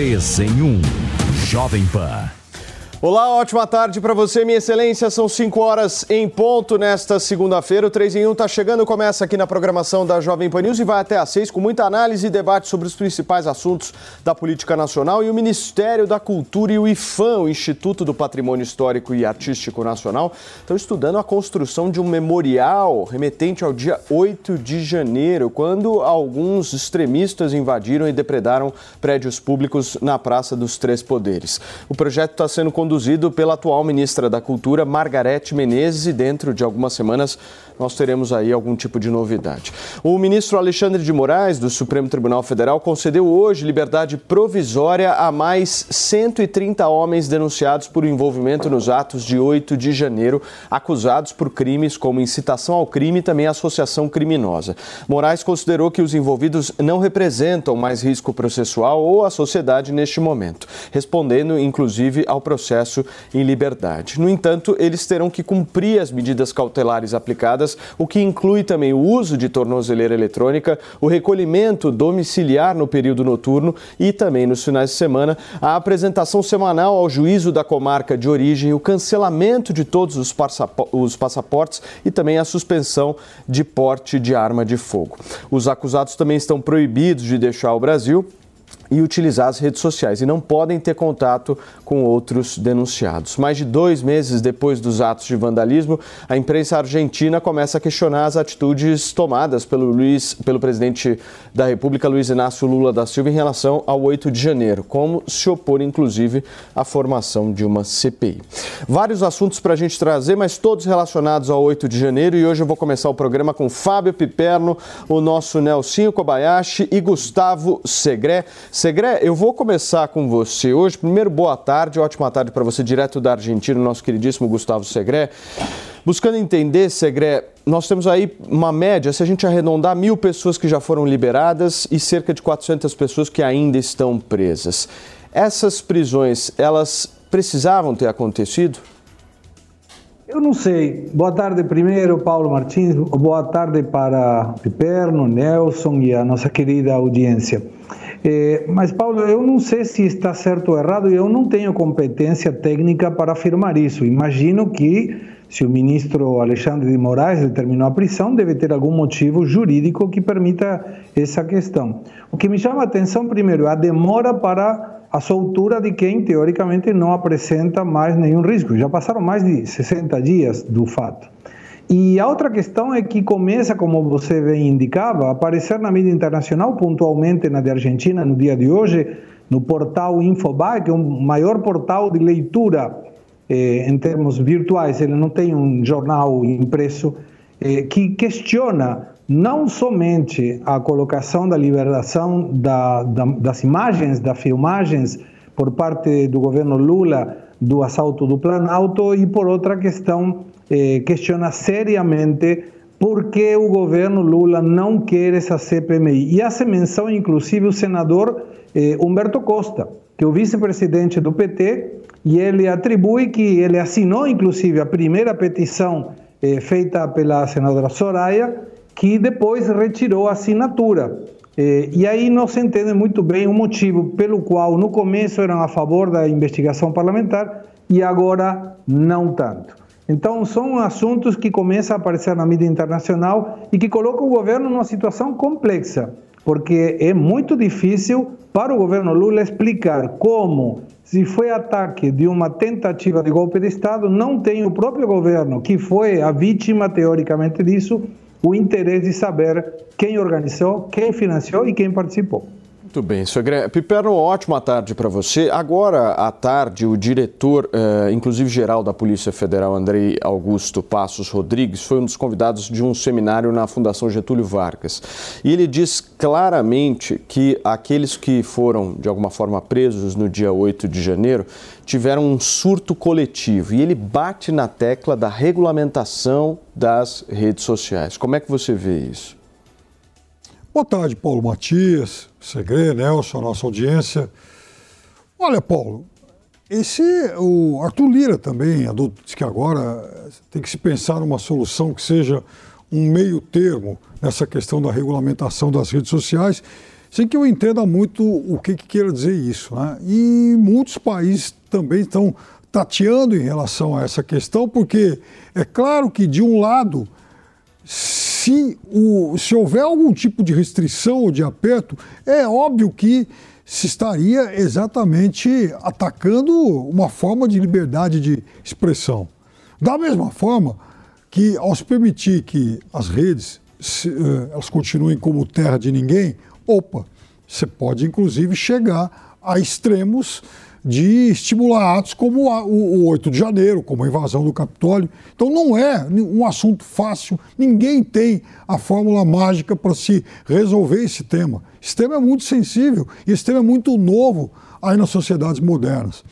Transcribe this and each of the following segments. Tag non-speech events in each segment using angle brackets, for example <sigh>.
3 em 1. Jovem Pan. Olá, ótima tarde para você, minha excelência. São 5 horas em ponto nesta segunda-feira. O 3 em 1 está chegando, começa aqui na programação da Jovem Pan News e vai até às 6 com muita análise e debate sobre os principais assuntos da política nacional. E o Ministério da Cultura e o IFAM, o Instituto do Patrimônio Histórico e Artístico Nacional, estão estudando a construção de um memorial remetente ao dia 8 de janeiro, quando alguns extremistas invadiram e depredaram prédios públicos na Praça dos Três Poderes. O projeto está sendo conduzido conduzido pela atual ministra da Cultura, Margarete Menezes, e dentro de algumas semanas nós teremos aí algum tipo de novidade. O ministro Alexandre de Moraes, do Supremo Tribunal Federal, concedeu hoje liberdade provisória a mais 130 homens denunciados por envolvimento nos atos de 8 de janeiro, acusados por crimes como incitação ao crime e também associação criminosa. Moraes considerou que os envolvidos não representam mais risco processual ou a sociedade neste momento, respondendo inclusive ao processo em liberdade. No entanto, eles terão que cumprir as medidas cautelares aplicadas o que inclui também o uso de tornozeleira eletrônica, o recolhimento domiciliar no período noturno e também nos finais de semana, a apresentação semanal ao juízo da comarca de origem, o cancelamento de todos os, os passaportes e também a suspensão de porte de arma de fogo. Os acusados também estão proibidos de deixar o Brasil e utilizar as redes sociais e não podem ter contato com outros denunciados. Mais de dois meses depois dos atos de vandalismo, a imprensa argentina começa a questionar as atitudes tomadas pelo, Luiz, pelo presidente da República, Luiz Inácio Lula da Silva, em relação ao 8 de janeiro, como se opor, inclusive, à formação de uma CPI. Vários assuntos para a gente trazer, mas todos relacionados ao 8 de janeiro, e hoje eu vou começar o programa com Fábio Piperno, o nosso Nelsinho Kobayashi e Gustavo Segré. Segré, eu vou começar com você hoje. Primeiro, boa tarde, ótima tarde para você, direto da Argentina, nosso queridíssimo Gustavo Segré. Buscando entender, Segré, nós temos aí uma média, se a gente arredondar, mil pessoas que já foram liberadas e cerca de 400 pessoas que ainda estão presas. Essas prisões, elas precisavam ter acontecido? Eu não sei. Boa tarde primeiro, Paulo Martins. Boa tarde para Piperno, Nelson e a nossa querida audiência. É, mas, Paulo, eu não sei se está certo ou errado, eu não tenho competência técnica para afirmar isso. Imagino que, se o ministro Alexandre de Moraes determinou a prisão, deve ter algum motivo jurídico que permita essa questão. O que me chama a atenção, primeiro, é a demora para a soltura de quem, teoricamente, não apresenta mais nenhum risco. Já passaram mais de 60 dias do fato. E a outra questão é que começa, como você bem indicava, a aparecer na mídia internacional, pontualmente na de Argentina, no dia de hoje, no portal Infobae, que é o maior portal de leitura eh, em termos virtuais, ele não tem um jornal impresso, eh, que questiona não somente a colocação da liberação da, da, das imagens, das filmagens por parte do governo Lula do assalto do Planalto e por outra questão eh, questiona seriamente por que o governo Lula não quer essa CPMI. E hace menção, inclusive, o senador eh, Humberto Costa, que é o vice-presidente do PT, e ele atribui que ele assinou, inclusive, a primeira petição eh, feita pela senadora Soraya, que depois retirou a assinatura. Eh, e aí não se entende muito bem o motivo pelo qual no começo eram a favor da investigação parlamentar e agora não tanto. Então, são assuntos que começam a aparecer na mídia internacional e que colocam o governo numa situação complexa, porque é muito difícil para o governo Lula explicar como, se foi ataque de uma tentativa de golpe de Estado, não tem o próprio governo, que foi a vítima, teoricamente, disso, o interesse de saber quem organizou, quem financiou e quem participou. Muito bem, Segre. Piperno, ótima tarde para você. Agora à tarde, o diretor, eh, inclusive geral da Polícia Federal, Andrei Augusto Passos Rodrigues, foi um dos convidados de um seminário na Fundação Getúlio Vargas. E ele diz claramente que aqueles que foram, de alguma forma, presos no dia 8 de janeiro tiveram um surto coletivo. E ele bate na tecla da regulamentação das redes sociais. Como é que você vê isso? Boa tarde, Paulo Matias, Segre, Nelson, nossa audiência. Olha, Paulo, esse, o Arthur Lira também adulto, diz que agora tem que se pensar numa solução que seja um meio termo nessa questão da regulamentação das redes sociais. sem que eu entenda muito o que, que queira dizer isso. Né? E muitos países também estão tateando em relação a essa questão, porque é claro que, de um lado, se, o, se houver algum tipo de restrição ou de aperto, é óbvio que se estaria exatamente atacando uma forma de liberdade de expressão. Da mesma forma que, ao se permitir que as redes se, uh, elas continuem como terra de ninguém, opa, você pode inclusive chegar a extremos de estimular atos como o 8 de janeiro, como a invasão do Capitólio. Então não é um assunto fácil, ninguém tem a fórmula mágica para se resolver esse tema. Esse tema é muito sensível e esse tema é muito novo aí nas sociedades modernas.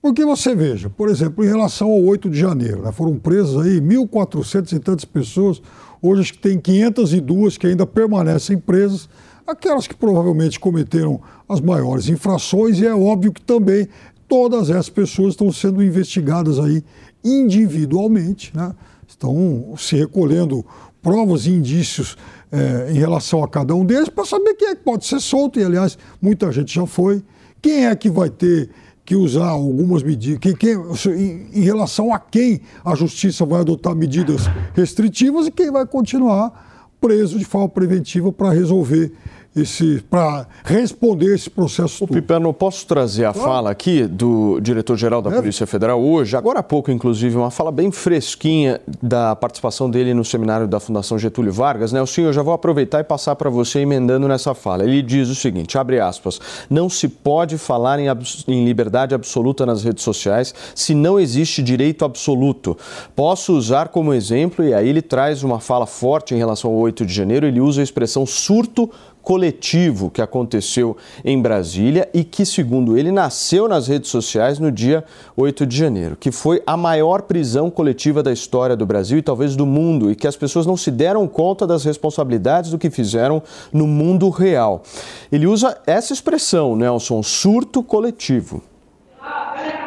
Porque você veja, por exemplo, em relação ao 8 de janeiro, né, foram presas aí 1.400 e tantas pessoas, hoje acho que tem 502 que ainda permanecem presas, aquelas que provavelmente cometeram as maiores infrações, e é óbvio que também todas essas pessoas estão sendo investigadas aí individualmente, né? estão se recolhendo provas e indícios é, em relação a cada um deles para saber quem é que pode ser solto, e aliás, muita gente já foi. Quem é que vai ter que usar algumas medidas, em, em relação a quem a justiça vai adotar medidas restritivas e quem vai continuar preso de forma preventiva para resolver esse para responder esse processo. O Piperno, posso trazer a claro. fala aqui do diretor-geral da é. Polícia Federal hoje, agora há pouco, inclusive, uma fala bem fresquinha da participação dele no seminário da Fundação Getúlio Vargas, né? O senhor já vou aproveitar e passar para você emendando nessa fala. Ele diz o seguinte: abre aspas, não se pode falar em, em liberdade absoluta nas redes sociais se não existe direito absoluto. Posso usar como exemplo, e aí ele traz uma fala forte em relação ao 8 de janeiro, ele usa a expressão surto coletivo que aconteceu em Brasília e que, segundo ele, nasceu nas redes sociais no dia 8 de janeiro, que foi a maior prisão coletiva da história do Brasil e talvez do mundo, e que as pessoas não se deram conta das responsabilidades do que fizeram no mundo real. Ele usa essa expressão, Nelson, surto coletivo.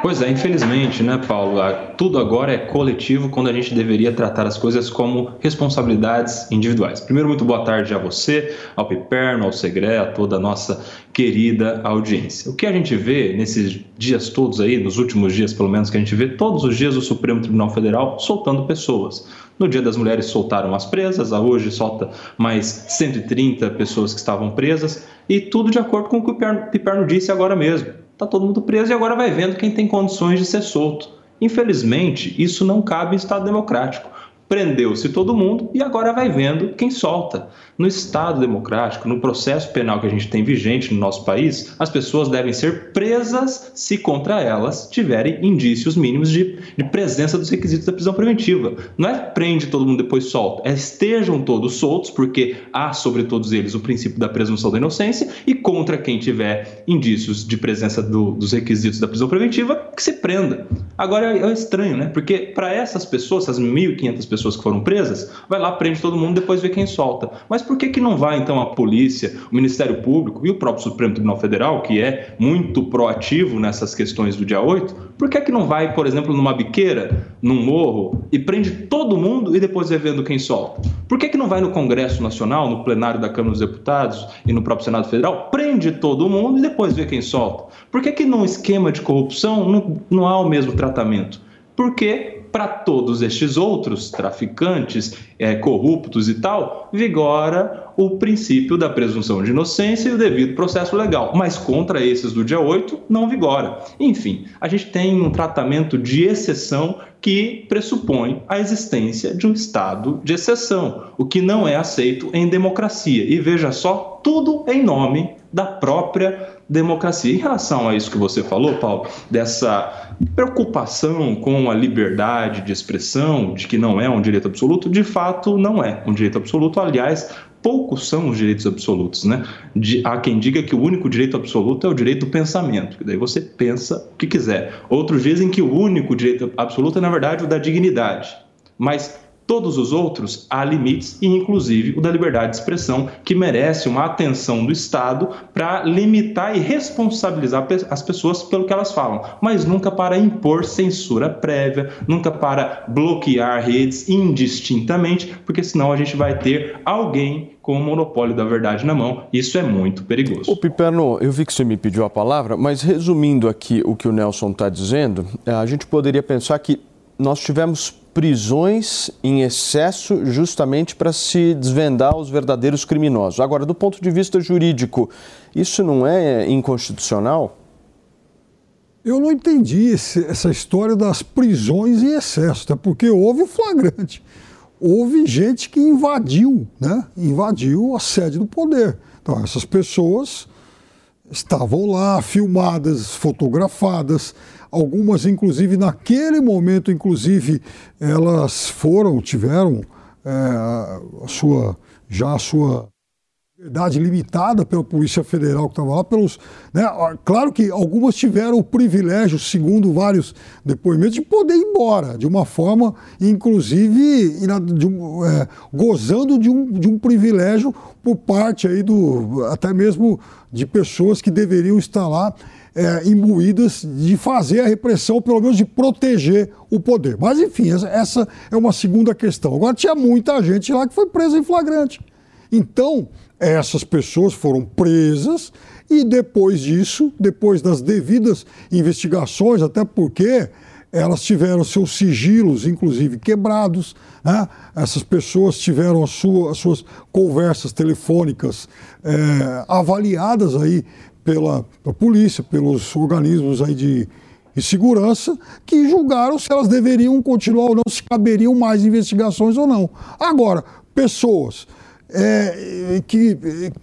Pois é, infelizmente, né, Paulo? Tudo agora é coletivo quando a gente deveria tratar as coisas como responsabilidades individuais. Primeiro, muito boa tarde a você, ao Piperno, ao Segre, a toda a nossa querida audiência. O que a gente vê nesses dias todos aí, nos últimos dias pelo menos, que a gente vê todos os dias o Supremo Tribunal Federal soltando pessoas. No Dia das Mulheres soltaram as presas, a hoje solta mais 130 pessoas que estavam presas, e tudo de acordo com o que o Piperno disse agora mesmo está todo mundo preso e agora vai vendo quem tem condições de ser solto. Infelizmente, isso não cabe em Estado democrático prendeu-se todo mundo e agora vai vendo quem solta. No Estado democrático, no processo penal que a gente tem vigente no nosso país, as pessoas devem ser presas se contra elas tiverem indícios mínimos de, de presença dos requisitos da prisão preventiva. Não é prende todo mundo depois solta, é estejam todos soltos, porque há sobre todos eles o princípio da presunção da inocência e contra quem tiver indícios de presença do, dos requisitos da prisão preventiva, que se prenda. Agora é, é estranho, né? Porque para essas pessoas, essas 1.500 pessoas, que foram presas, vai lá, prende todo mundo, depois vê quem solta. Mas por que, que não vai, então, a polícia, o Ministério Público e o próprio Supremo Tribunal Federal, que é muito proativo nessas questões do dia 8, por que, que não vai, por exemplo, numa biqueira, num morro, e prende todo mundo e depois vê vendo quem solta? Por que, que não vai no Congresso Nacional, no plenário da Câmara dos Deputados e no próprio Senado Federal, prende todo mundo e depois vê quem solta? Por que, que num esquema de corrupção não, não há o mesmo tratamento? Porque para todos estes outros traficantes, é, corruptos e tal, vigora o princípio da presunção de inocência e o devido processo legal. Mas contra esses do dia 8, não vigora. Enfim, a gente tem um tratamento de exceção que pressupõe a existência de um estado de exceção, o que não é aceito em democracia. E veja só, tudo em nome da própria democracia. Em relação a isso que você falou, Paulo, dessa preocupação com a liberdade de expressão, de que não é um direito absoluto, de fato não é um direito absoluto. Aliás, poucos são os direitos absolutos, né? De, há quem diga que o único direito absoluto é o direito do pensamento, que daí você pensa o que quiser. Outros dizem que o único direito absoluto é, na verdade, o da dignidade. Mas Todos os outros há limites, e inclusive o da liberdade de expressão, que merece uma atenção do Estado para limitar e responsabilizar as pessoas pelo que elas falam, mas nunca para impor censura prévia, nunca para bloquear redes indistintamente, porque senão a gente vai ter alguém com o monopólio da verdade na mão. Isso é muito perigoso. O Piperno, eu vi que você me pediu a palavra, mas resumindo aqui o que o Nelson está dizendo, a gente poderia pensar que nós tivemos prisões em excesso justamente para se desvendar os verdadeiros criminosos. Agora, do ponto de vista jurídico, isso não é inconstitucional? Eu não entendi esse, essa história das prisões em excesso, até porque houve flagrante. Houve gente que invadiu, né? Invadiu a sede do poder. Então, essas pessoas estavam lá, filmadas, fotografadas, algumas inclusive naquele momento, inclusive, elas foram, tiveram é, a sua, já a sua liberdade limitada pela Polícia Federal que estava lá, pelos, né, claro que algumas tiveram o privilégio, segundo vários depoimentos, de poder ir embora, de uma forma, inclusive, de um, é, gozando de um, de um privilégio por parte aí do, até mesmo de pessoas que deveriam estar lá é, imbuídas de fazer a repressão, pelo menos de proteger o poder. Mas, enfim, essa, é uma segunda questão. Agora, tinha muita gente lá que foi presa em flagrante. Então, essas pessoas foram presas e depois disso, depois das devidas investigações, até porque elas tiveram seus sigilos, inclusive, quebrados. Né? Essas pessoas tiveram as, sua, as suas conversas telefônicas é, avaliadas aí pela, pela, polícia, pelos organismos aí de, de segurança, que julgaram se elas deveriam continuar ou não, se caberiam mais investigações ou não. Agora, pessoas é, que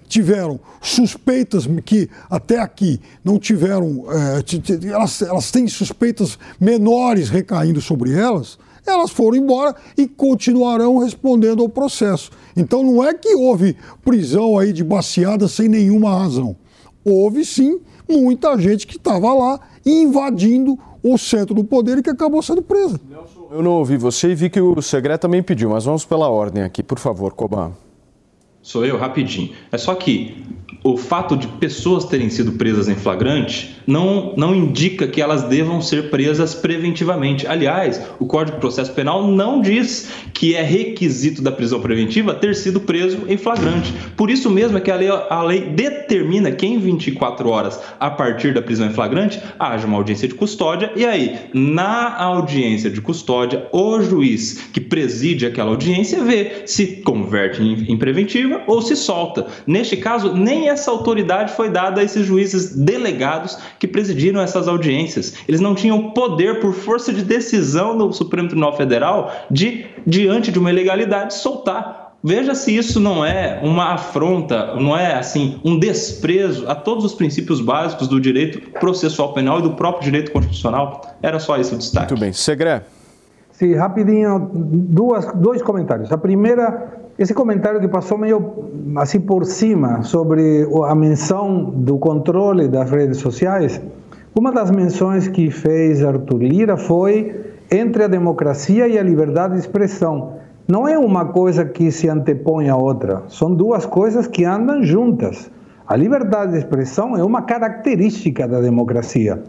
tiveram suspeitas que até aqui não tiveram, é, elas, elas têm suspeitas menores recaindo sobre elas, elas foram embora e continuarão respondendo ao processo. Então não é que houve prisão aí de baseada sem nenhuma razão. Houve sim muita gente que estava lá invadindo o centro do poder e que acabou sendo presa. Eu não ouvi você e vi que o Segredo também pediu, mas vamos pela ordem aqui, por favor, Coban. Sou eu, rapidinho. É só que o fato de pessoas terem sido presas em flagrante não, não indica que elas devam ser presas preventivamente. Aliás, o Código de Processo Penal não diz que é requisito da prisão preventiva ter sido preso em flagrante. Por isso mesmo é que a lei, a lei determina que em 24 horas a partir da prisão em flagrante haja uma audiência de custódia e aí, na audiência de custódia, o juiz que preside aquela audiência vê se converte em, em preventiva ou se solta. Neste caso, nem essa autoridade foi dada a esses juízes delegados que presidiram essas audiências. Eles não tinham poder, por força de decisão do Supremo Tribunal Federal, de, diante de uma ilegalidade, soltar. Veja se isso não é uma afronta, não é assim um desprezo a todos os princípios básicos do direito processual penal e do próprio direito constitucional. Era só esse o destaque. Muito bem. Segre. Sim, rapidinho, duas, dois comentários. A primeira, esse comentário que passou meio assim por cima sobre a menção do controle das redes sociais. Uma das menções que fez Arthur Lira foi entre a democracia e a liberdade de expressão. Não é uma coisa que se antepõe à outra, são duas coisas que andam juntas. A liberdade de expressão é uma característica da democracia.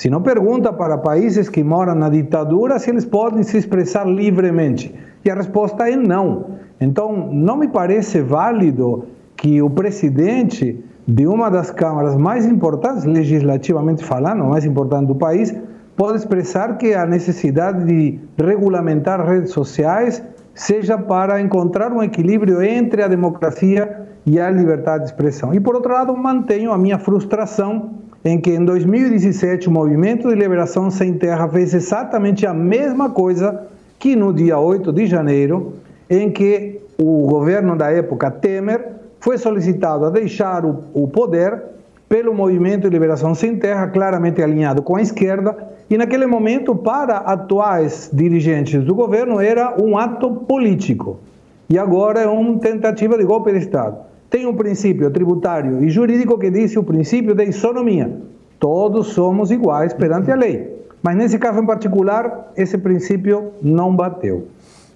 Se não pergunta para países que moram na ditadura se eles podem se expressar livremente. E a resposta é não. Então, não me parece válido que o presidente de uma das câmaras mais importantes, legislativamente falando, mais importante do país, pode expressar que a necessidade de regulamentar redes sociais seja para encontrar um equilíbrio entre a democracia e a liberdade de expressão. E por outro lado, mantenho a minha frustração em que em 2017 o Movimento de Liberação Sem Terra fez exatamente a mesma coisa que no dia 8 de janeiro, em que o governo da época Temer foi solicitado a deixar o, o poder pelo Movimento de Liberação Sem Terra, claramente alinhado com a esquerda, e naquele momento, para atuais dirigentes do governo, era um ato político. E agora é uma tentativa de golpe de Estado. Tem um princípio tributário e jurídico que diz o princípio da isonomia. Todos somos iguais perante a lei. Mas nesse caso em particular, esse princípio não bateu.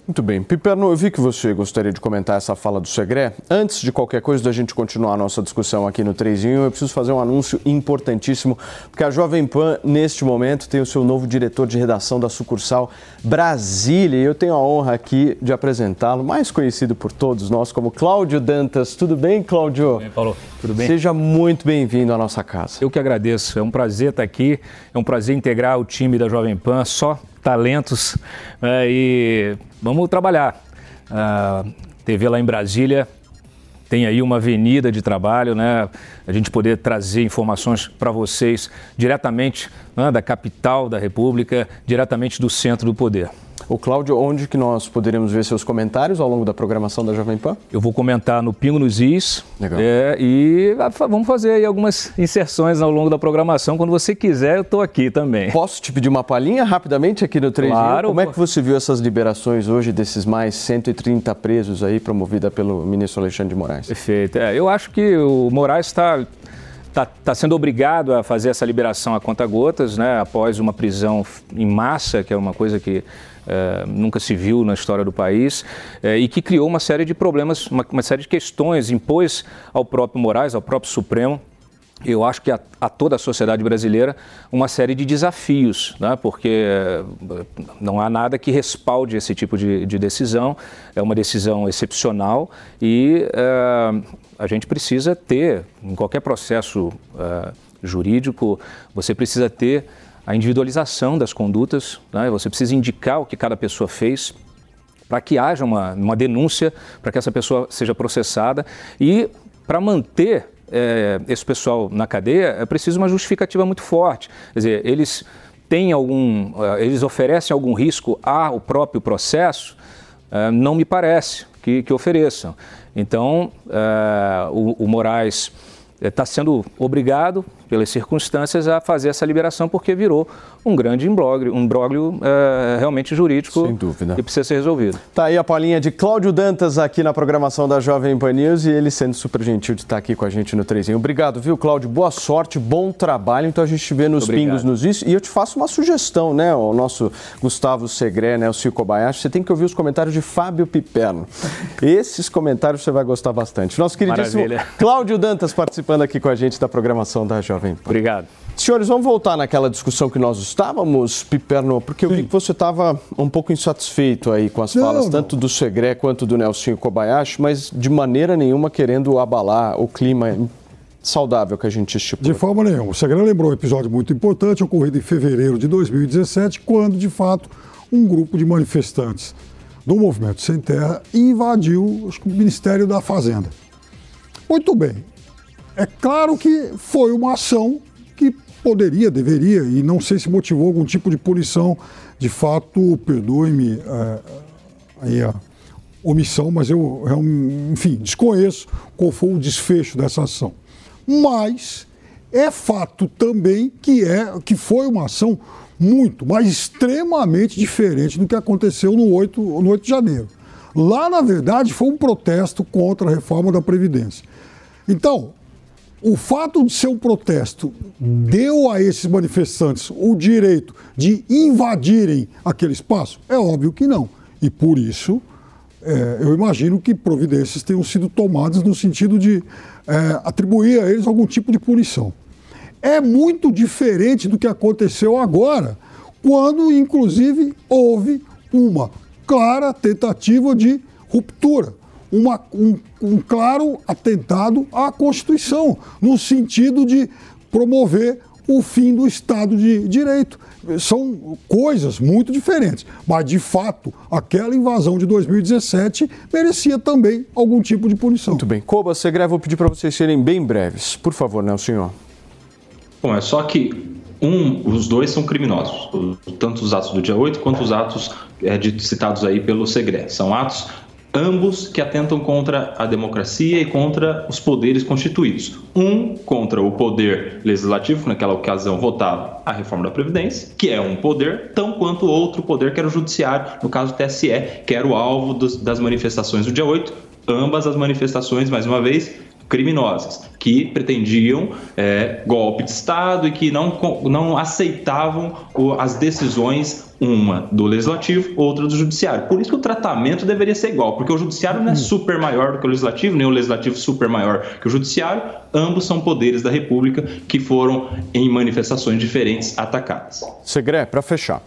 Muito bem. Piperno, eu vi que você gostaria de comentar essa fala do Segré. Antes de qualquer coisa, da gente continuar a nossa discussão aqui no 3 eu preciso fazer um anúncio importantíssimo, porque a Jovem Pan, neste momento, tem o seu novo diretor de redação da sucursal Brasília. E eu tenho a honra aqui de apresentá-lo, mais conhecido por todos nós como Cláudio Dantas. Tudo bem, Cláudio? Tudo bem, Paulo? Tudo bem? Seja muito bem-vindo à nossa casa. Eu que agradeço. É um prazer estar aqui. É um prazer integrar o time da Jovem Pan. Só talentos é, e vamos trabalhar. A TV lá em Brasília tem aí uma avenida de trabalho, né? A gente poder trazer informações para vocês diretamente né, da capital da República, diretamente do centro do poder. O Cláudio, onde que nós poderemos ver seus comentários ao longo da programação da Jovem Pan? Eu vou comentar no Pingo nos Is. Legal. É, e vamos fazer aí algumas inserções ao longo da programação. Quando você quiser, eu estou aqui também. Posso te pedir uma palhinha rapidamente aqui no 3 Claro. Como é que você viu essas liberações hoje desses mais 130 presos aí, promovida pelo ministro Alexandre de Moraes? Perfeito. É, eu acho que o Moraes está está tá sendo obrigado a fazer essa liberação a conta-gotas, né, após uma prisão em massa, que é uma coisa que é, nunca se viu na história do país, é, e que criou uma série de problemas, uma, uma série de questões, impôs ao próprio Moraes, ao próprio Supremo, eu acho que a, a, toda a sociedade brasileira uma série de desafios, né? porque eh, não há nada que respalde esse tipo de, de decisão, é uma decisão excepcional e a gente precisa ter, em qualquer processo jurídico, você precisa ter a individualização das condutas, né? você precisa indicar o que cada pessoa fez para que haja uma, uma denúncia, para que essa pessoa seja processada e para manter é, esse pessoal na cadeia é preciso uma justificativa muito forte. Quer dizer, eles têm algum, eh, eles oferecem algum risco ao próprio processo? É, não me parece que, que ofereçam. Então, é, o, o Moraes está sendo obrigado pelas circunstâncias, a fazer essa liberação, porque virou um grande imbróglio, um imbróglio é, realmente jurídico Sem dúvida. que precisa ser resolvido. Tá aí a palhinha de Cláudio Dantas aqui na programação da Jovem Pan News e ele sendo super gentil de estar aqui com a gente no 3 Obrigado, viu, Cláudio? Boa sorte, bom trabalho. Então a gente te vê nos pingos, nos isso. E eu te faço uma sugestão, né? O nosso Gustavo Segré, né? O Cico Kobayashi, você tem que ouvir os comentários de Fábio Piperno. Esses comentários você vai gostar bastante. Nosso queridíssimo Maravilha. Cláudio Dantas participando aqui com a gente da programação da Jovem Pan. Obrigado. Senhores, vamos voltar naquela discussão que nós estávamos, Piperno, porque eu vi que você estava um pouco insatisfeito aí com as Não, falas, não. tanto do Segré quanto do Nelson Kobayashi, mas de maneira nenhuma querendo abalar o clima saudável que a gente estipulou. De forma nenhuma. O Segredo lembrou um episódio muito importante ocorrido em fevereiro de 2017, quando, de fato, um grupo de manifestantes do Movimento Sem Terra invadiu o Ministério da Fazenda. Muito bem. É claro que foi uma ação que poderia, deveria, e não sei se motivou algum tipo de punição. De fato, perdoe-me é, aí a omissão, mas eu, eu, enfim, desconheço qual foi o desfecho dessa ação. Mas é fato também que, é, que foi uma ação muito, mas extremamente diferente do que aconteceu no 8, no 8 de janeiro. Lá, na verdade, foi um protesto contra a reforma da Previdência. Então, o fato de ser um protesto deu a esses manifestantes o direito de invadirem aquele espaço? É óbvio que não. E por isso, é, eu imagino que providências tenham sido tomadas no sentido de é, atribuir a eles algum tipo de punição. É muito diferente do que aconteceu agora, quando, inclusive, houve uma clara tentativa de ruptura uma, um, um claro atentado à Constituição, no sentido de promover o fim do Estado de Direito. São coisas muito diferentes, mas de fato, aquela invasão de 2017 merecia também algum tipo de punição. Muito bem. Coba, Segré, vou pedir para vocês serem bem breves. Por favor, né, o senhor? Bom, é só que um, os dois são criminosos, tanto os atos do dia 8 quanto os atos é, de, citados aí pelo Segre. São atos ambos que atentam contra a democracia e contra os poderes constituídos. Um contra o poder legislativo, naquela ocasião votava a reforma da Previdência, que é um poder, tão quanto outro poder, que era o judiciário, no caso o TSE, que era o alvo dos, das manifestações do dia 8. Ambas as manifestações, mais uma vez, criminosas, que pretendiam é, golpe de Estado e que não, não aceitavam as decisões, uma do legislativo, outra do judiciário. Por isso que o tratamento deveria ser igual, porque o judiciário não é super maior do que o legislativo, nem o legislativo super maior que o judiciário, ambos são poderes da República que foram, em manifestações diferentes, atacadas. Segre, para fechar.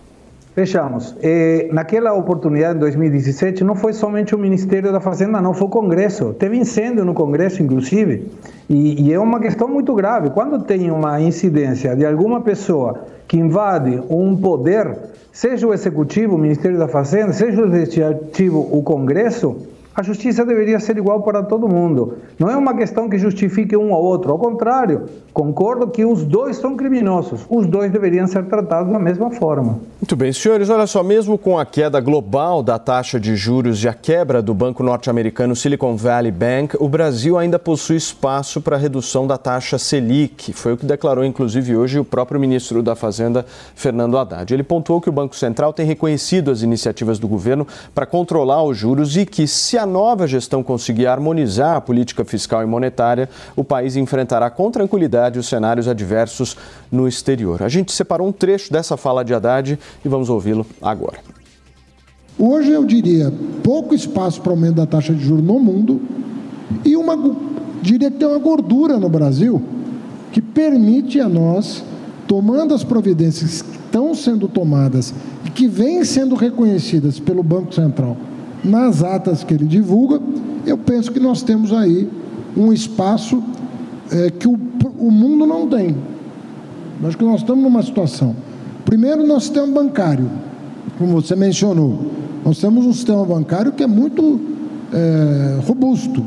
Fechamos. Eh, naquela oportunidade, em 2017, não foi somente o Ministério da Fazenda, não, foi o Congresso. Teve incêndio no Congresso, inclusive, e, e é uma questão muito grave. Quando tem uma incidência de alguma pessoa que invade um poder, seja o Executivo, o Ministério da Fazenda, seja o Legislativo, o Congresso, a justiça deveria ser igual para todo mundo. Não é uma questão que justifique um ou outro. Ao contrário, concordo que os dois são criminosos. Os dois deveriam ser tratados da mesma forma. Muito bem, senhores. Olha só, mesmo com a queda global da taxa de juros e a quebra do banco norte-americano Silicon Valley Bank, o Brasil ainda possui espaço para a redução da taxa Selic. Foi o que declarou, inclusive, hoje o próprio ministro da Fazenda, Fernando Haddad. Ele pontuou que o Banco Central tem reconhecido as iniciativas do governo para controlar os juros e que, se a nova gestão conseguir harmonizar a política fiscal e monetária, o país enfrentará com tranquilidade os cenários adversos no exterior. A gente separou um trecho dessa fala de Haddad e vamos ouvi-lo agora. Hoje eu diria pouco espaço para aumento da taxa de juros no mundo e uma diria que tem uma gordura no Brasil que permite a nós, tomando as providências que estão sendo tomadas e que vêm sendo reconhecidas pelo Banco Central nas atas que ele divulga, eu penso que nós temos aí um espaço é, que o, o mundo não tem. Acho que nós estamos numa situação. Primeiro, nosso sistema bancário, como você mencionou, nós temos um sistema bancário que é muito é, robusto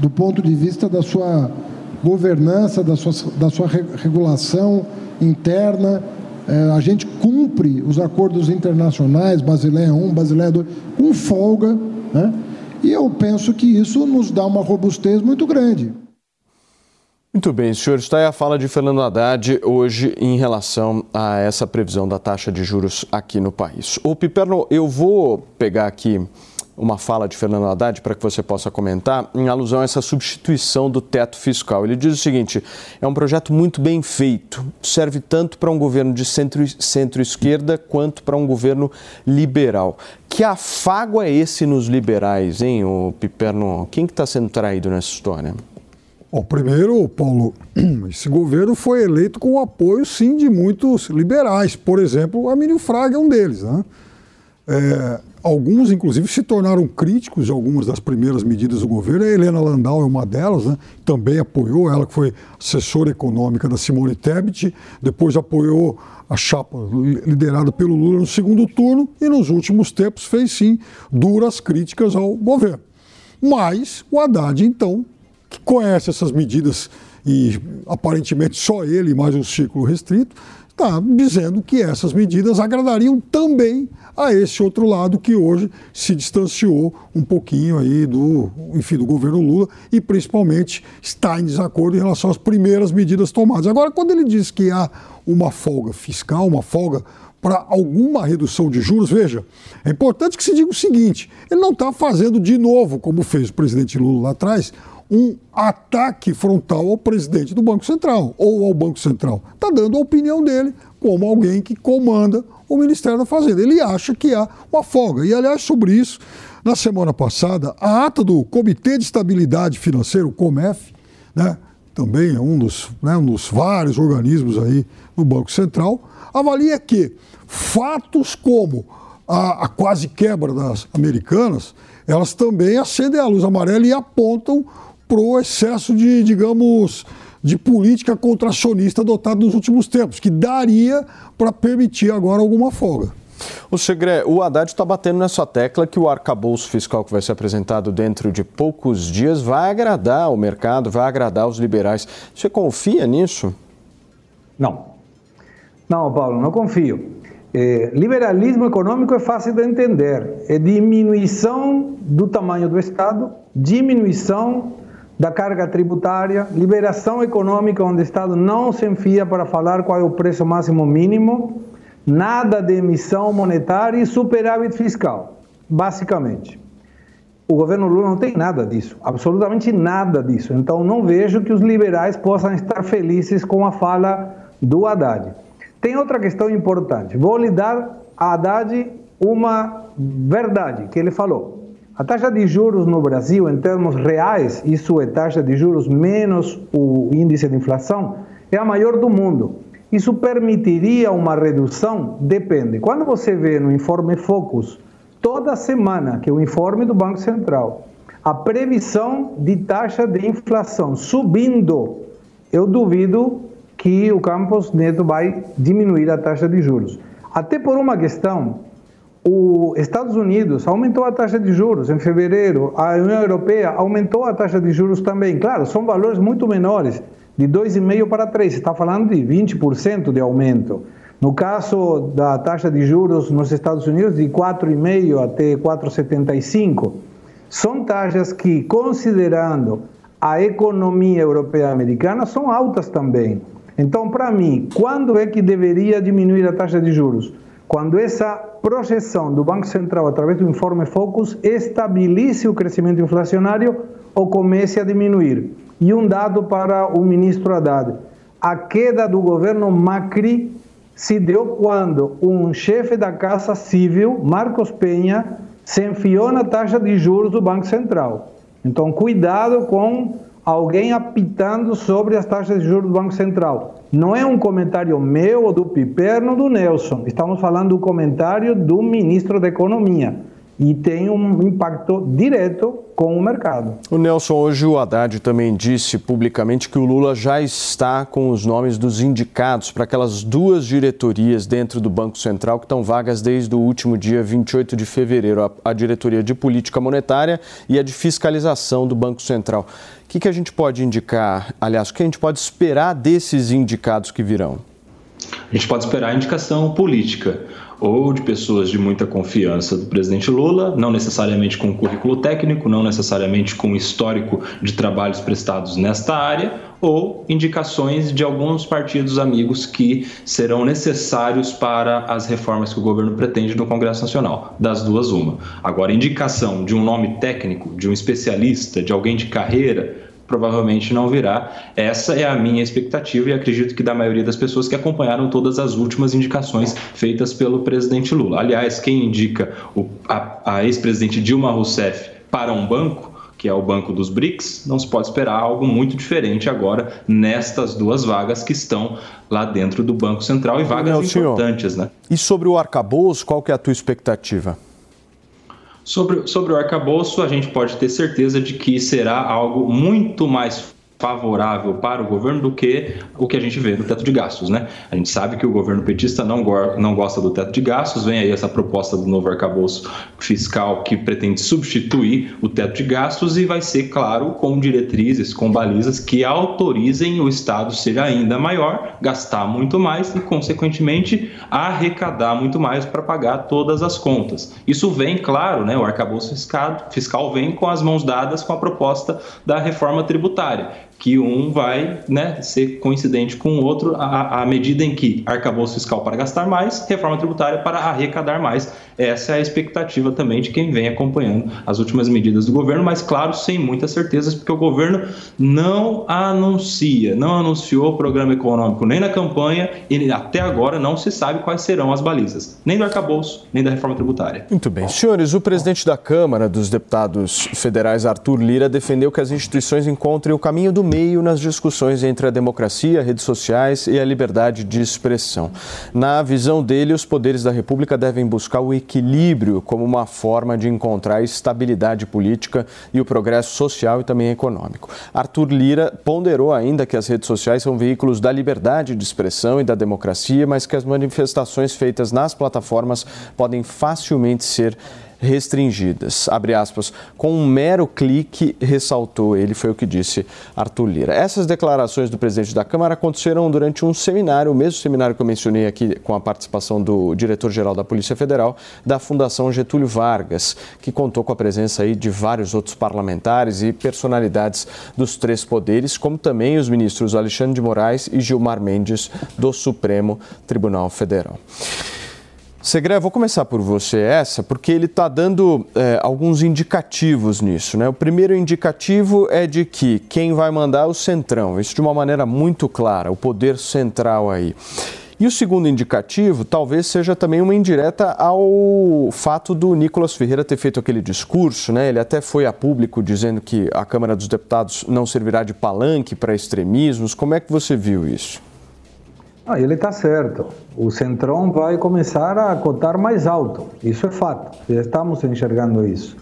do ponto de vista da sua governança, da sua, da sua regulação interna, é, a gente cumpre os acordos internacionais, Basileia 1, Basileia 2, com folga, né? e eu penso que isso nos dá uma robustez muito grande. Muito bem, senhor. Está aí a fala de Fernando Haddad hoje em relação a essa previsão da taxa de juros aqui no país. O Piperno, eu vou pegar aqui uma fala de Fernando Haddad para que você possa comentar, em alusão a essa substituição do teto fiscal. Ele diz o seguinte: é um projeto muito bem feito, serve tanto para um governo de centro-esquerda centro quanto para um governo liberal. Que afago é esse nos liberais, hein, o Piperno? Quem que está sendo traído nessa história? Bom, primeiro, Paulo, <clears throat> esse governo foi eleito com o apoio, sim, de muitos liberais. Por exemplo, Amílio Fraga é um deles. Né? É, Alguns, inclusive, se tornaram críticos de algumas das primeiras medidas do governo. A Helena Landau é uma delas, né? também apoiou, ela que foi assessora econômica da Simone Tebet, depois apoiou a chapa liderada pelo Lula no segundo turno e nos últimos tempos fez sim duras críticas ao governo. Mas o Haddad, então, que conhece essas medidas e aparentemente só ele mais um círculo restrito, está dizendo que essas medidas agradariam também a esse outro lado que hoje se distanciou um pouquinho aí do, enfim, do governo Lula e principalmente está em desacordo em relação às primeiras medidas tomadas. Agora, quando ele diz que há uma folga fiscal, uma folga para alguma redução de juros, veja, é importante que se diga o seguinte: ele não está fazendo de novo, como fez o presidente Lula lá atrás, um ataque frontal ao presidente do Banco Central ou ao Banco Central. Está dando a opinião dele como alguém que comanda o Ministério da Fazenda. Ele acha que há uma folga. E, aliás, sobre isso, na semana passada, a ata do Comitê de Estabilidade Financeira, o COMEF, né, também é um dos, né, um dos vários organismos aí no Banco Central, avalia que fatos como a, a quase quebra das americanas, elas também acendem a luz amarela e apontam para o excesso de, digamos, de política contracionista adotada nos últimos tempos, que daria para permitir agora alguma folga. O Segre, o Haddad está batendo nessa tecla que o arcabouço fiscal que vai ser apresentado dentro de poucos dias vai agradar o mercado, vai agradar os liberais. Você confia nisso? Não. Não, Paulo, não confio. É, liberalismo econômico é fácil de entender. É diminuição do tamanho do Estado, diminuição da carga tributária, liberação econômica, onde o Estado não se enfia para falar qual é o preço máximo mínimo, nada de emissão monetária e superávit fiscal, basicamente. o governo Lula não tem nada disso, absolutamente nada disso. Então não vejo que os liberais possam estar felizes com a fala do Haddad. Tem outra questão importante. Vou lhe dar a Haddad uma verdade que ele falou. A taxa de juros no Brasil, em termos reais, isso é taxa de juros menos o índice de inflação, é a maior do mundo. Isso permitiria uma redução? Depende. Quando você vê no informe Focus toda semana, que é o informe do Banco Central, a previsão de taxa de inflação subindo, eu duvido que o Campos Neto vai diminuir a taxa de juros. Até por uma questão, os Estados Unidos aumentou a taxa de juros em fevereiro, a União Europeia aumentou a taxa de juros também. Claro, são valores muito menores, de 2,5% para 3%, está falando de 20% de aumento. No caso da taxa de juros nos Estados Unidos, de 4,5% até 4,75%, são taxas que, considerando a economia europeia americana, são altas também. Então, para mim, quando é que deveria diminuir a taxa de juros? Quando essa projeção do Banco Central, através do informe Focus, estabilize o crescimento inflacionário ou comece a diminuir. E um dado para o ministro Haddad: a queda do governo Macri se deu quando um chefe da Casa Civil, Marcos Penha, se enfiou na taxa de juros do Banco Central. Então, cuidado com alguém apitando sobre as taxas de juros do Banco Central. Não é um comentário meu ou do Piperno do Nelson. Estamos falando do comentário do ministro da Economia e tem um impacto direto com o mercado. O Nelson, hoje o Haddad também disse publicamente que o Lula já está com os nomes dos indicados para aquelas duas diretorias dentro do Banco Central que estão vagas desde o último dia 28 de fevereiro, a, a diretoria de política monetária e a de fiscalização do Banco Central. O que, que a gente pode indicar, aliás, o que a gente pode esperar desses indicados que virão? A gente pode esperar a indicação política ou de pessoas de muita confiança do presidente Lula, não necessariamente com currículo técnico, não necessariamente com histórico de trabalhos prestados nesta área, ou indicações de alguns partidos amigos que serão necessários para as reformas que o governo pretende no Congresso Nacional. Das duas, uma. Agora, indicação de um nome técnico, de um especialista, de alguém de carreira, provavelmente não virá. Essa é a minha expectativa e acredito que da maioria das pessoas que acompanharam todas as últimas indicações feitas pelo presidente Lula. Aliás, quem indica o, a, a ex-presidente Dilma Rousseff para um banco, que é o Banco dos BRICS, não se pode esperar algo muito diferente agora nestas duas vagas que estão lá dentro do Banco Central e vagas importantes, senhor. né? E sobre o arcabouço, qual que é a tua expectativa? Sobre, sobre o arcabouço, a gente pode ter certeza de que será algo muito mais favorável para o governo do que o que a gente vê no teto de gastos, né? A gente sabe que o governo petista não, go não gosta do teto de gastos, vem aí essa proposta do novo arcabouço fiscal que pretende substituir o teto de gastos e vai ser, claro, com diretrizes, com balizas que autorizem o Estado ser ainda maior, gastar muito mais e, consequentemente, arrecadar muito mais para pagar todas as contas. Isso vem, claro, né? O arcabouço fiscal, fiscal vem com as mãos dadas com a proposta da reforma tributária que um vai né, ser coincidente com o outro à, à medida em que arcabouço fiscal para gastar mais, reforma tributária para arrecadar mais. Essa é a expectativa também de quem vem acompanhando as últimas medidas do governo, mas claro, sem muitas certezas, porque o governo não anuncia, não anunciou o programa econômico nem na campanha e até agora não se sabe quais serão as balizas, nem do arcabouço, nem da reforma tributária. Muito bem. Senhores, o presidente da Câmara dos Deputados Federais, Arthur Lira, defendeu que as instituições encontrem o caminho do meio nas discussões entre a democracia, redes sociais e a liberdade de expressão. Na visão dele, os poderes da República devem buscar o equilíbrio como uma forma de encontrar estabilidade política e o progresso social e também econômico. Arthur Lira ponderou ainda que as redes sociais são veículos da liberdade de expressão e da democracia, mas que as manifestações feitas nas plataformas podem facilmente ser restringidas. Abre aspas, com um mero clique, ressaltou ele, foi o que disse Arthur Lira. Essas declarações do presidente da Câmara aconteceram durante um seminário, o mesmo seminário que eu mencionei aqui com a participação do diretor-geral da Polícia Federal, da Fundação Getúlio Vargas, que contou com a presença aí de vários outros parlamentares e personalidades dos três poderes, como também os ministros Alexandre de Moraes e Gilmar Mendes do Supremo Tribunal Federal. Segre, vou começar por você essa, porque ele está dando é, alguns indicativos nisso. Né? O primeiro indicativo é de que quem vai mandar é o Centrão, isso de uma maneira muito clara, o poder central aí. E o segundo indicativo talvez seja também uma indireta ao fato do Nicolas Ferreira ter feito aquele discurso, né? Ele até foi a público dizendo que a Câmara dos Deputados não servirá de palanque para extremismos. Como é que você viu isso? Ah, ele está certo. O Centrão vai começar a cotar mais alto. Isso é fato. Já estamos enxergando isso.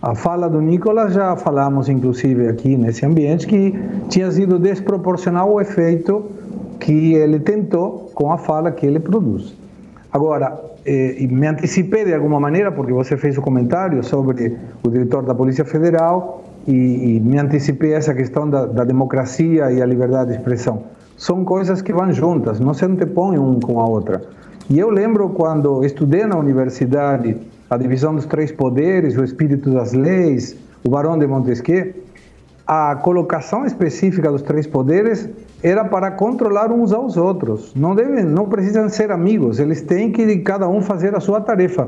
A fala do Nicolas, já falamos inclusive aqui nesse ambiente, que tinha sido desproporcional o efeito que ele tentou com a fala que ele produz. Agora, eh, me antecipei de alguma maneira, porque você fez o comentário sobre o diretor da Polícia Federal, e, e me antecipei essa questão da, da, democracia e a liberdade de expressão. São coisas que vão juntas, não se antepõem um com a outra. E eu lembro quando estudei na universidade a divisão dos três poderes, o espírito das leis, o Barão de Montesquieu, a colocação específica dos três poderes era para controlar uns aos outros. Não devem, não precisam ser amigos, eles têm que cada um fazer a sua tarefa.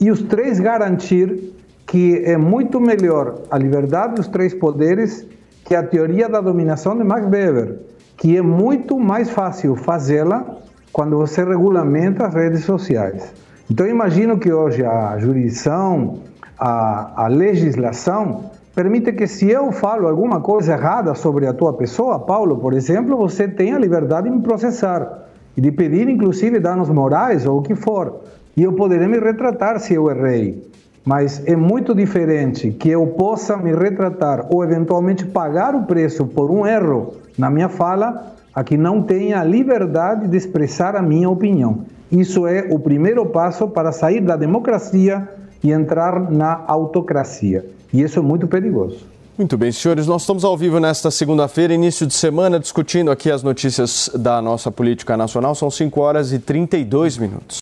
E os três garantir que é muito melhor a liberdade dos três poderes que a teoria da dominação de Max Weber, que é muito mais fácil fazê-la quando você regulamenta as redes sociais. Então, imagino que hoje a jurisdição, a, a legislação permite que se eu falo alguma coisa errada sobre a tua pessoa, Paulo, por exemplo, você tenha a liberdade de me processar e de pedir inclusive danos morais ou o que for. E eu poderei me retratar se eu errei. Mas é muito diferente que eu possa me retratar ou eventualmente pagar o preço por um erro na minha fala, a que não tenha a liberdade de expressar a minha opinião. Isso é o primeiro passo para sair da democracia e entrar na autocracia. E isso é muito perigoso. Muito bem, senhores, nós estamos ao vivo nesta segunda-feira, início de semana, discutindo aqui as notícias da nossa política nacional. São 5 horas e 32 minutos.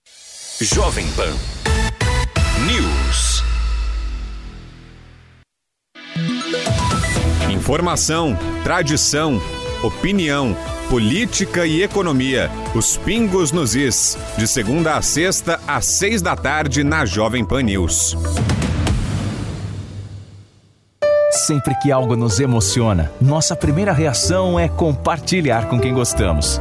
Jovem Pan News. Informação, tradição, opinião, política e economia. Os pingos nos is. De segunda a sexta, às seis da tarde, na Jovem Pan News. Sempre que algo nos emociona, nossa primeira reação é compartilhar com quem gostamos.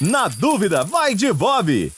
na dúvida, vai de Bob!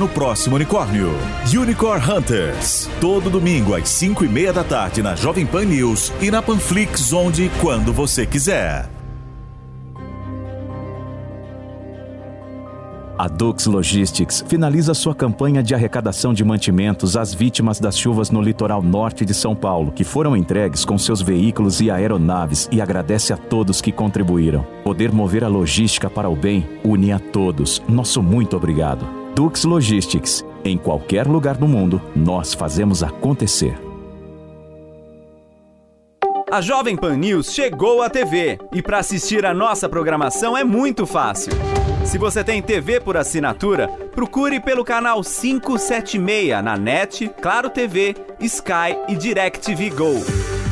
no próximo unicórnio. Unicorn Hunters. Todo domingo às 5 e meia da tarde na Jovem Pan News e na Panflix, onde e quando você quiser. A Dux Logistics finaliza sua campanha de arrecadação de mantimentos às vítimas das chuvas no litoral norte de São Paulo, que foram entregues com seus veículos e aeronaves e agradece a todos que contribuíram. Poder mover a logística para o bem une a todos. Nosso muito obrigado. Dux Logistics. Em qualquer lugar do mundo, nós fazemos acontecer. A Jovem Pan News chegou à TV e para assistir a nossa programação é muito fácil. Se você tem TV por assinatura, procure pelo canal 576 na NET, Claro TV, Sky e DirecTV Go.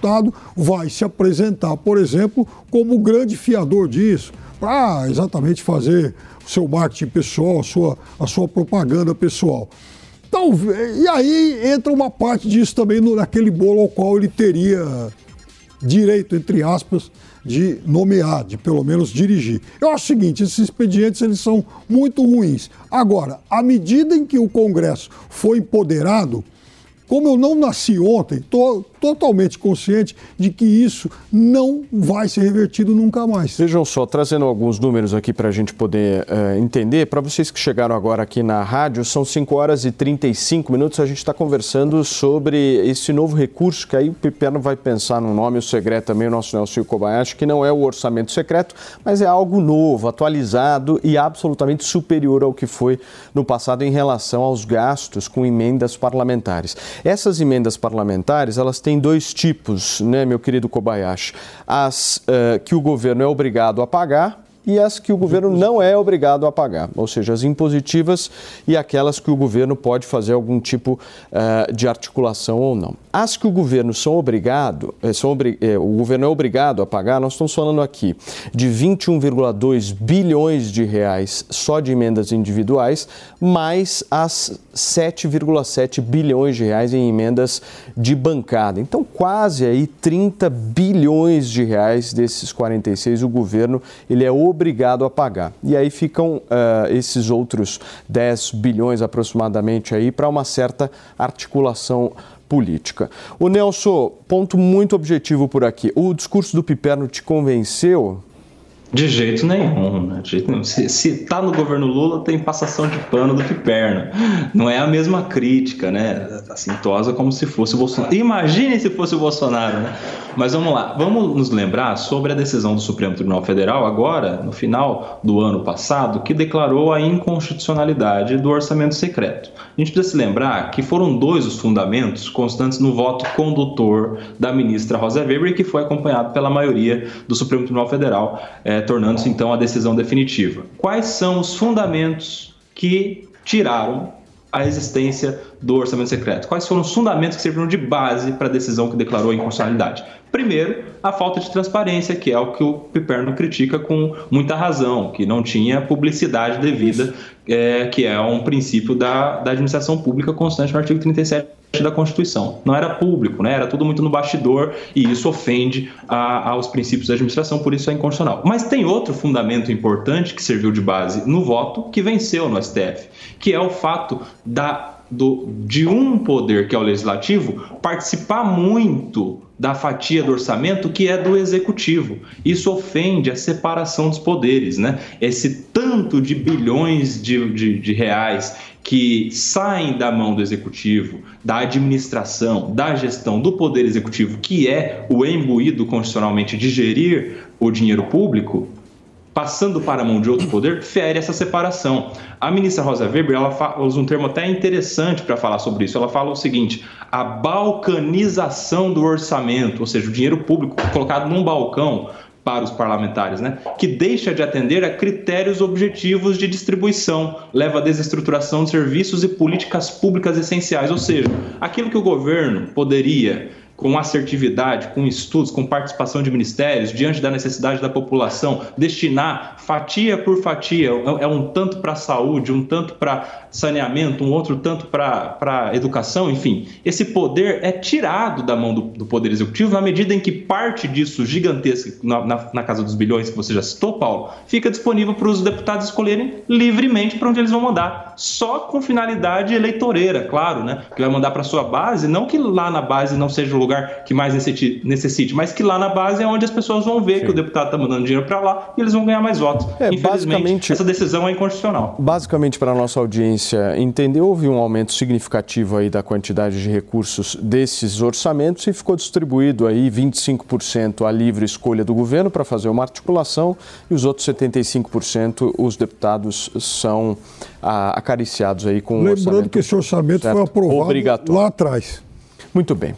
Estado vai se apresentar, por exemplo, como grande fiador disso, para exatamente fazer o seu marketing pessoal, a sua, a sua propaganda pessoal. Então, e aí entra uma parte disso também no, naquele bolo ao qual ele teria direito, entre aspas, de nomear, de pelo menos dirigir. Eu acho o seguinte, esses expedientes eles são muito ruins. Agora, à medida em que o Congresso foi empoderado, como eu não nasci ontem, estou totalmente consciente de que isso não vai ser revertido nunca mais. Vejam só, trazendo alguns números aqui para a gente poder uh, entender, para vocês que chegaram agora aqui na rádio, são 5 horas e 35 minutos, a gente está conversando sobre esse novo recurso, que aí o Piperno vai pensar no nome, o segredo também, o nosso Nelson Kobayashi, que não é o orçamento secreto, mas é algo novo, atualizado e absolutamente superior ao que foi no passado em relação aos gastos com emendas parlamentares. Essas emendas parlamentares, elas têm dois tipos, né, meu querido Kobayashi? As uh, que o governo é obrigado a pagar e as que o governo não é obrigado a pagar, ou seja, as impositivas e aquelas que o governo pode fazer algum tipo uh, de articulação ou não. As que o governo são obrigado, eh, são eh, o governo é obrigado a pagar, nós estamos falando aqui de 21,2 bilhões de reais só de emendas individuais, mais as 7,7 bilhões de reais em emendas de bancada. Então, quase aí 30 bilhões de reais desses 46 o governo ele é obrigado a pagar. E aí ficam uh, esses outros 10 bilhões aproximadamente aí para uma certa articulação política. O Nelson, ponto muito objetivo por aqui. O discurso do Piperno te convenceu? De jeito nenhum, né? De jeito nenhum. Se, se tá no governo Lula, tem passação de pano do Piperno. Não é a mesma crítica, né? Assintosa como se fosse o Bolsonaro. Imagine se fosse o Bolsonaro, né? Mas vamos lá, vamos nos lembrar sobre a decisão do Supremo Tribunal Federal, agora, no final do ano passado, que declarou a inconstitucionalidade do orçamento secreto. A gente precisa se lembrar que foram dois os fundamentos constantes no voto condutor da ministra Rosa Weber, que foi acompanhado pela maioria do Supremo Tribunal Federal, tornando-se então a decisão definitiva. Quais são os fundamentos que tiraram a existência do orçamento secreto? Quais foram os fundamentos que serviram de base para a decisão que declarou a inconstitucionalidade? Primeiro, a falta de transparência, que é o que o Piperno critica com muita razão, que não tinha publicidade devida, é, que é um princípio da, da administração pública constante no artigo 37 da Constituição. Não era público, né? era tudo muito no bastidor e isso ofende a, aos princípios da administração, por isso é inconstitucional. Mas tem outro fundamento importante que serviu de base no voto que venceu no STF, que é o fato da, do, de um poder, que é o legislativo, participar muito da fatia do orçamento que é do executivo. Isso ofende a separação dos poderes, né? Esse tanto de bilhões de, de, de reais que saem da mão do executivo, da administração, da gestão do poder executivo, que é o embuído constitucionalmente de gerir o dinheiro público, passando para a mão de outro poder, fere essa separação. A ministra Rosa Weber ela usa um termo até interessante para falar sobre isso. Ela fala o seguinte: a balcanização do orçamento, ou seja, o dinheiro público colocado num balcão para os parlamentares, né? que deixa de atender a critérios objetivos de distribuição, leva à desestruturação de serviços e políticas públicas essenciais, ou seja, aquilo que o governo poderia com assertividade, com estudos, com participação de ministérios, diante da necessidade da população, destinar fatia por fatia, é um tanto para a saúde, um tanto para saneamento, um outro tanto para educação, enfim. Esse poder é tirado da mão do, do, Poder Executivo na medida em que parte disso gigantesca, na, na, na casa dos bilhões que você já citou, Paulo, fica disponível para os deputados escolherem livremente para onde eles vão mandar, só com finalidade eleitoreira, claro, né? Que vai mandar para sua base, não que lá na base não seja o lugar que mais necessite, mas que lá na base é onde as pessoas vão ver Sim. que o deputado está mandando dinheiro para lá e eles vão ganhar mais votos. É, Infelizmente, essa decisão é inconstitucional. Basicamente, para a nossa audiência audiência entender, houve um aumento significativo aí da quantidade de recursos desses orçamentos e ficou distribuído aí 25% à livre escolha do governo para fazer uma articulação e os outros 75% os deputados são ah, acariciados aí com Lembrando que esse orçamento certo? foi aprovado lá atrás. Muito bem.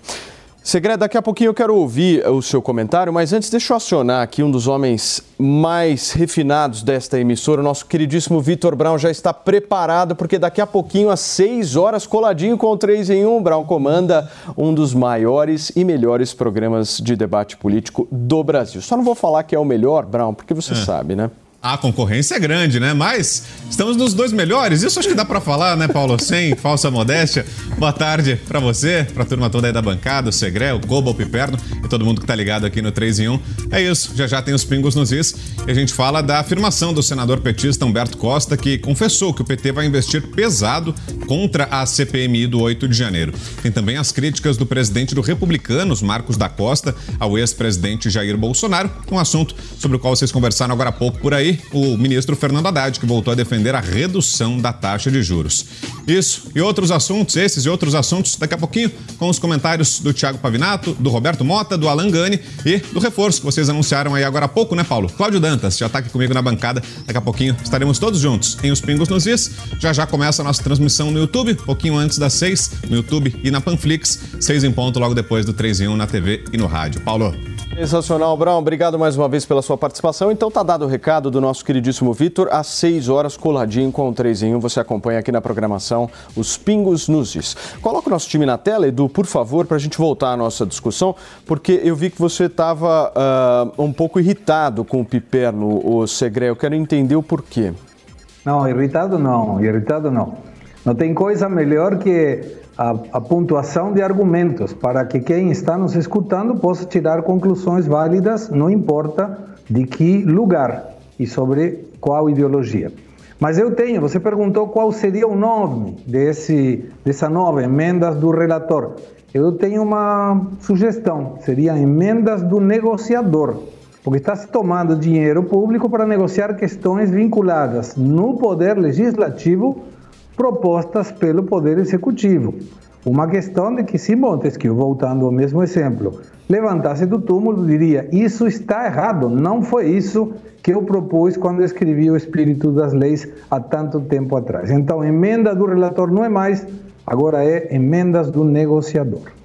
Segredo, daqui a pouquinho eu quero ouvir o seu comentário, mas antes deixa eu acionar aqui um dos homens mais refinados desta emissora, o nosso queridíssimo Vitor Brown já está preparado, porque daqui a pouquinho, às 6 horas, coladinho com o 3 em 1, Brown comanda um dos maiores e melhores programas de debate político do Brasil. Só não vou falar que é o melhor, Brown, porque você é. sabe, né? A concorrência é grande, né? Mas estamos nos dois melhores. Isso acho que dá para falar, né, Paulo? <laughs> Sem falsa modéstia. Boa tarde para você, pra turma toda aí da bancada, o Segré, o Kobo, o Piperno e todo mundo que tá ligado aqui no 3 em 1. É isso, já já tem os pingos nos is. E a gente fala da afirmação do senador petista Humberto Costa, que confessou que o PT vai investir pesado contra a CPMI do 8 de janeiro. Tem também as críticas do presidente do Republicanos, Marcos da Costa, ao ex-presidente Jair Bolsonaro, um assunto sobre o qual vocês conversaram agora há pouco por aí o ministro Fernando Haddad, que voltou a defender a redução da taxa de juros. Isso e outros assuntos, esses e outros assuntos, daqui a pouquinho, com os comentários do Tiago Pavinato, do Roberto Mota, do Alan Gani e do reforço que vocês anunciaram aí agora há pouco, né, Paulo? Cláudio Dantas já está aqui comigo na bancada. Daqui a pouquinho estaremos todos juntos em Os Pingos nos Is. Já já começa a nossa transmissão no YouTube, pouquinho antes das seis, no YouTube e na Panflix, seis em ponto, logo depois do 3 em 1 na TV e no rádio. Paulo. Sensacional, Brown. Obrigado mais uma vez pela sua participação. Então tá dado o recado do nosso queridíssimo Vitor. Às 6 horas, coladinho com o 3 em 1. Você acompanha aqui na programação Os Pingos Nuzes. Coloca o nosso time na tela, Edu, por favor, para a gente voltar à nossa discussão, porque eu vi que você estava uh, ah, um pouco irritado com o Piperno, o Segre. Eu quero entender o porquê. Não, irritado não, irritado não. Não tem coisa melhor que a, a, pontuação de argumentos para que quem está nos escutando possa tirar conclusões válidas, não importa de que lugar e sobre qual ideologia. Mas eu tenho, você perguntou qual seria o nome desse, dessa nova emendas do relator. Eu tenho uma sugestão, seria emendas do negociador, porque está se tomando dinheiro público para negociar questões vinculadas no poder legislativo propostas pelo Poder Executivo. Uma questão de que se Montesquieu, voltando ao mesmo exemplo, levantasse do túmulo, diria: Isso está errado, não foi isso que eu propus quando escrevi o espírito das leis há tanto tempo atrás. Então, emenda do relator não é mais, agora é emendas do negociador.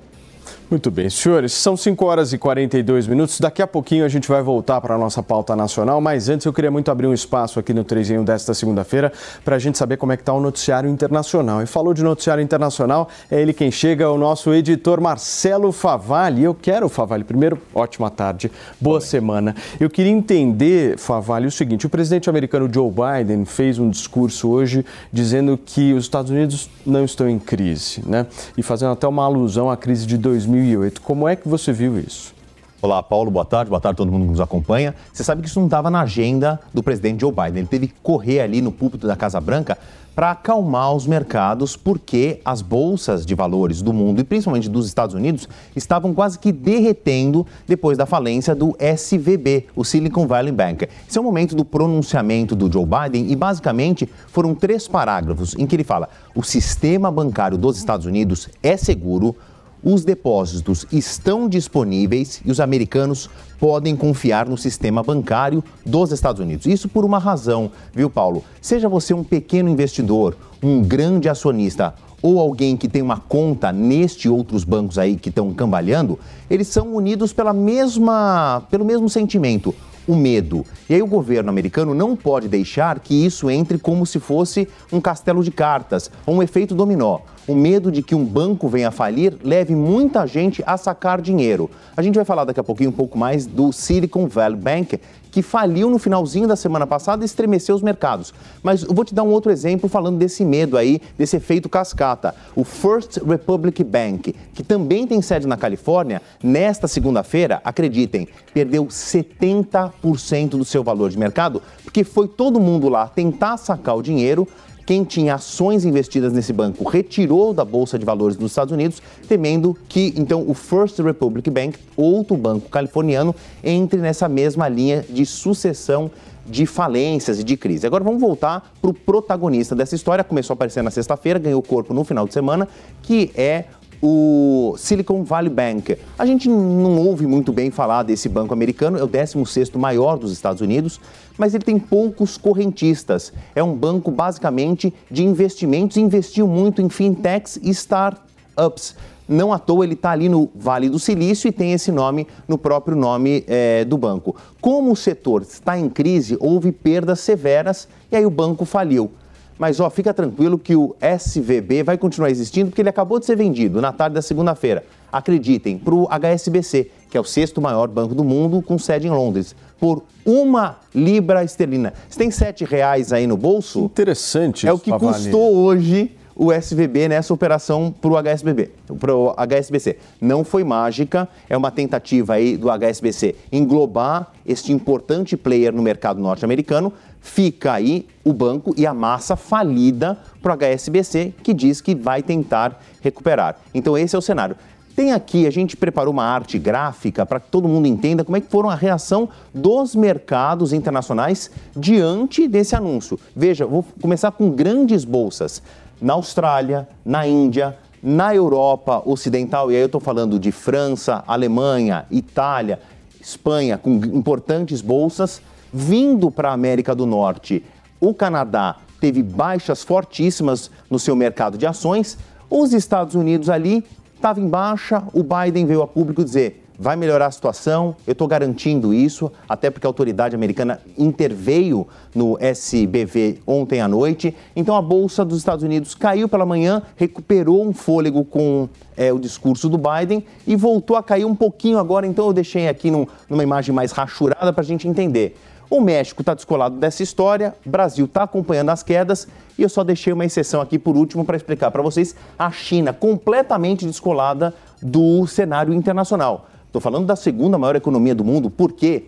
Muito bem, senhores, são 5 horas e 42 minutos. Daqui a pouquinho a gente vai voltar para a nossa pauta nacional, mas antes eu queria muito abrir um espaço aqui no 3 em 1 desta segunda-feira para a gente saber como é que está o noticiário internacional. E falou de noticiário internacional, é ele quem chega, o nosso editor Marcelo Favalli. Eu quero, Favalli, primeiro, ótima tarde, boa Oi. semana. Eu queria entender, Favalli, o seguinte: o presidente americano Joe Biden fez um discurso hoje dizendo que os Estados Unidos não estão em crise, né? E fazendo até uma alusão à crise de 2000 2008. Como é que você viu isso? Olá, Paulo, boa tarde, boa tarde a todo mundo que nos acompanha. Você sabe que isso não estava na agenda do presidente Joe Biden. Ele teve que correr ali no púlpito da Casa Branca para acalmar os mercados, porque as bolsas de valores do mundo e principalmente dos Estados Unidos estavam quase que derretendo depois da falência do SVB, o Silicon Valley Bank. Esse é o momento do pronunciamento do Joe Biden e basicamente foram três parágrafos em que ele fala: o sistema bancário dos Estados Unidos é seguro os depósitos estão disponíveis e os americanos podem confiar no sistema bancário dos Estados Unidos. Isso por uma razão, viu, Paulo? Seja você um pequeno investidor, um grande acionista ou alguém que tem uma conta neste outros bancos aí que estão cambalhando, eles são unidos pela mesma, pelo mesmo sentimento, o medo. E aí o governo americano não pode deixar que isso entre como se fosse um castelo de cartas, um efeito dominó o medo de que um banco venha a falir leve muita gente a sacar dinheiro. A gente vai falar daqui a pouquinho um pouco mais do Silicon Valley Bank, que faliu no finalzinho da semana passada e estremeceu os mercados. Mas eu vou te dar um outro exemplo falando desse medo aí, desse efeito cascata. O First Republic Bank, que também tem sede na Califórnia, nesta segunda-feira, acreditem, perdeu 70% do seu valor de mercado, porque foi todo mundo lá tentar sacar o dinheiro, quem tinha ações investidas nesse banco retirou da Bolsa de Valores dos Estados Unidos, temendo que então o First Republic Bank, outro banco californiano, entre nessa mesma linha de sucessão de falências e de crise. Agora vamos voltar para o protagonista dessa história. Começou a aparecer na sexta-feira, ganhou corpo no final de semana, que é o Silicon Valley Bank. A gente não ouve muito bem falar desse banco americano, é o 16º maior dos Estados Unidos, mas ele tem poucos correntistas. É um banco basicamente de investimentos, investiu muito em fintechs e startups. Não à toa ele está ali no Vale do Silício e tem esse nome no próprio nome é, do banco. Como o setor está em crise, houve perdas severas e aí o banco faliu. Mas ó, fica tranquilo que o SVB vai continuar existindo porque ele acabou de ser vendido na tarde da segunda-feira. Acreditem, para o HSBC, que é o sexto maior banco do mundo, com sede em Londres, por uma libra esterlina. Você tem sete reais aí no bolso? Interessante. É o que Favale. custou hoje o SVB nessa operação para o HSBB, para o HSBC. Não foi mágica, é uma tentativa aí do HSBC englobar este importante player no mercado norte-americano. Fica aí o banco e a massa falida para o HSBC, que diz que vai tentar recuperar. Então esse é o cenário. Tem aqui, a gente preparou uma arte gráfica para que todo mundo entenda como é que foram a reação dos mercados internacionais diante desse anúncio. Veja, vou começar com grandes bolsas na Austrália, na Índia, na Europa Ocidental, e aí eu estou falando de França, Alemanha, Itália, Espanha, com importantes bolsas, vindo para a América do Norte. O Canadá teve baixas fortíssimas no seu mercado de ações. Os Estados Unidos ali estava em baixa, o Biden veio a público dizer: vai melhorar a situação, eu estou garantindo isso, até porque a autoridade americana interveio no SBV ontem à noite. Então a Bolsa dos Estados Unidos caiu pela manhã, recuperou um fôlego com é, o discurso do Biden e voltou a cair um pouquinho agora. Então eu deixei aqui num, numa imagem mais rachurada para a gente entender. O México está descolado dessa história, o Brasil está acompanhando as quedas e eu só deixei uma exceção aqui por último para explicar para vocês a China completamente descolada do cenário internacional. Estou falando da segunda maior economia do mundo, porque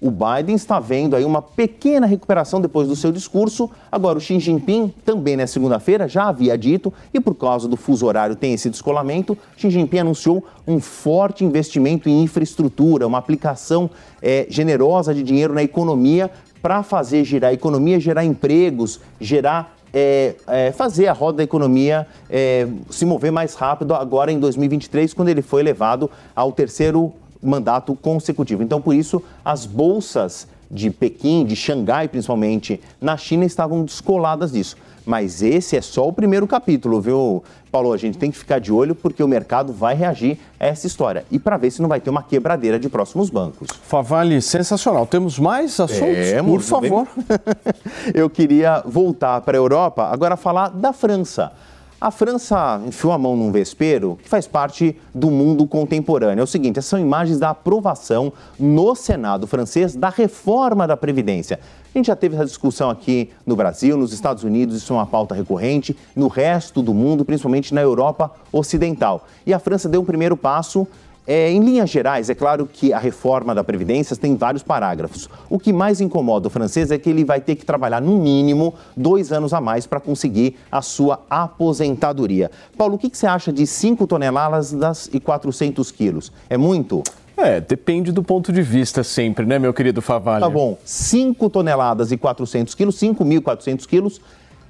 o Biden está vendo aí uma pequena recuperação depois do seu discurso. Agora, o Xi Jinping, também na segunda-feira, já havia dito, e por causa do fuso horário tem esse descolamento, Xi Jinping anunciou um forte investimento em infraestrutura, uma aplicação é, generosa de dinheiro na economia para fazer girar a economia, gerar empregos, gerar é, é, fazer a roda da economia é, se mover mais rápido agora em 2023, quando ele foi elevado ao terceiro mandato consecutivo. Então, por isso, as bolsas de Pequim, de Xangai principalmente, na China estavam descoladas disso. Mas esse é só o primeiro capítulo, viu, Paulo? A gente tem que ficar de olho porque o mercado vai reagir a essa história. E para ver se não vai ter uma quebradeira de próximos bancos. Favale, sensacional. Temos mais assuntos? Temos, por favor. <laughs> Eu queria voltar para a Europa, agora falar da França. A França enfiou a mão num vespeiro que faz parte do mundo contemporâneo. É o seguinte: essas são imagens da aprovação no Senado francês da reforma da Previdência. A gente já teve essa discussão aqui no Brasil, nos Estados Unidos, isso é uma pauta recorrente, no resto do mundo, principalmente na Europa Ocidental. E a França deu um primeiro passo é, em linhas gerais, é claro que a reforma da Previdência tem vários parágrafos. O que mais incomoda o francês é que ele vai ter que trabalhar, no mínimo, dois anos a mais para conseguir a sua aposentadoria. Paulo, o que, que você acha de 5 toneladas e 400 quilos? É muito? É, depende do ponto de vista sempre, né, meu querido Favalli? Tá bom. 5 toneladas e 400 quilos, 5.400 quilos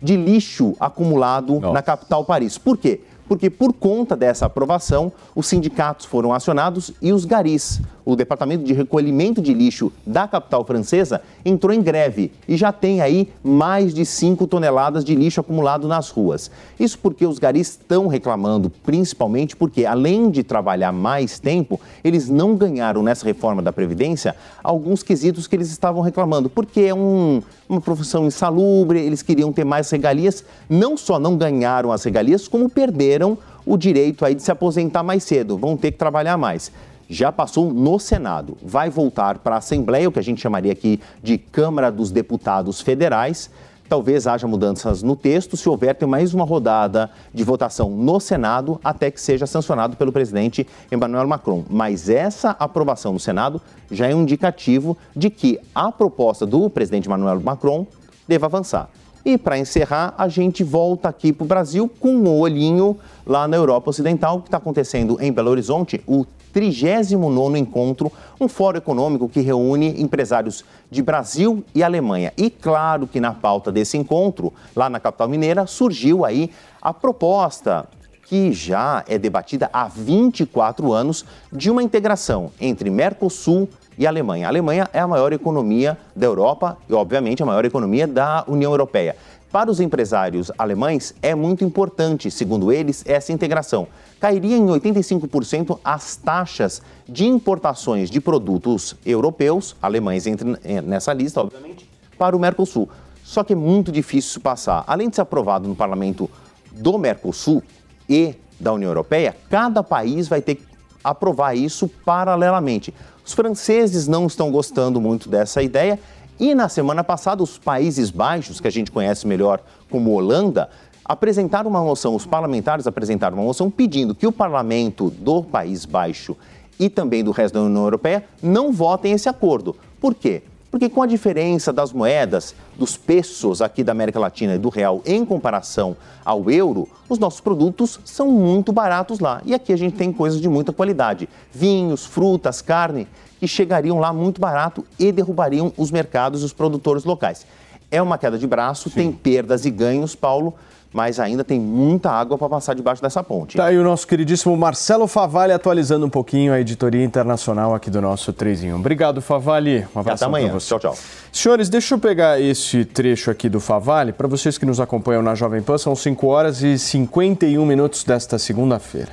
de lixo acumulado Nossa. na capital Paris. Por quê? Porque por conta dessa aprovação, os sindicatos foram acionados e os garis, o Departamento de Recolhimento de Lixo da capital francesa, entrou em greve e já tem aí mais de 5 toneladas de lixo acumulado nas ruas. Isso porque os garis estão reclamando, principalmente porque, além de trabalhar mais tempo, eles não ganharam nessa reforma da Previdência alguns quesitos que eles estavam reclamando, porque é um, uma profissão insalubre, eles queriam ter mais regalias, não só não ganharam as regalias, como perderam o direito aí de se aposentar mais cedo, vão ter que trabalhar mais. Já passou no Senado, vai voltar para a Assembleia, o que a gente chamaria aqui de Câmara dos Deputados Federais. Talvez haja mudanças no texto, se houver, tem mais uma rodada de votação no Senado até que seja sancionado pelo presidente Emmanuel Macron. Mas essa aprovação no Senado já é um indicativo de que a proposta do presidente Emmanuel Macron deva avançar. E para encerrar, a gente volta aqui para o Brasil com um olhinho lá na Europa Ocidental, que está acontecendo em Belo Horizonte, o 39º encontro, um fórum econômico que reúne empresários de Brasil e Alemanha. E claro que na pauta desse encontro, lá na capital mineira, surgiu aí a proposta que já é debatida há 24 anos de uma integração entre Mercosul e Alemanha. A Alemanha é a maior economia da Europa e, obviamente, a maior economia da União Europeia. Para os empresários alemães, é muito importante, segundo eles, essa integração. Cairia em 85% as taxas de importações de produtos europeus, alemães entram nessa lista, obviamente, para o Mercosul. Só que é muito difícil passar. Além de ser aprovado no parlamento do Mercosul e da União Europeia, cada país vai ter que aprovar isso paralelamente. Os franceses não estão gostando muito dessa ideia e na semana passada, os Países Baixos, que a gente conhece melhor como Holanda, apresentaram uma moção, os parlamentares apresentaram uma moção pedindo que o parlamento do País Baixo e também do resto da União Europeia não votem esse acordo. Por quê? Porque com a diferença das moedas, dos pesos aqui da América Latina e do real em comparação ao euro, os nossos produtos são muito baratos lá. E aqui a gente tem coisas de muita qualidade: vinhos, frutas, carne que chegariam lá muito barato e derrubariam os mercados e os produtores locais. É uma queda de braço, Sim. tem perdas e ganhos, Paulo, mas ainda tem muita água para passar debaixo dessa ponte. Tá aí o nosso queridíssimo Marcelo Favalli atualizando um pouquinho a editoria internacional aqui do nosso 3 em 1. Obrigado, Favalli. Um abraço para você. Tchau, tchau. Senhores, deixa eu pegar esse trecho aqui do Favalli. Para vocês que nos acompanham na Jovem Pan, são 5 horas e 51 minutos desta segunda-feira.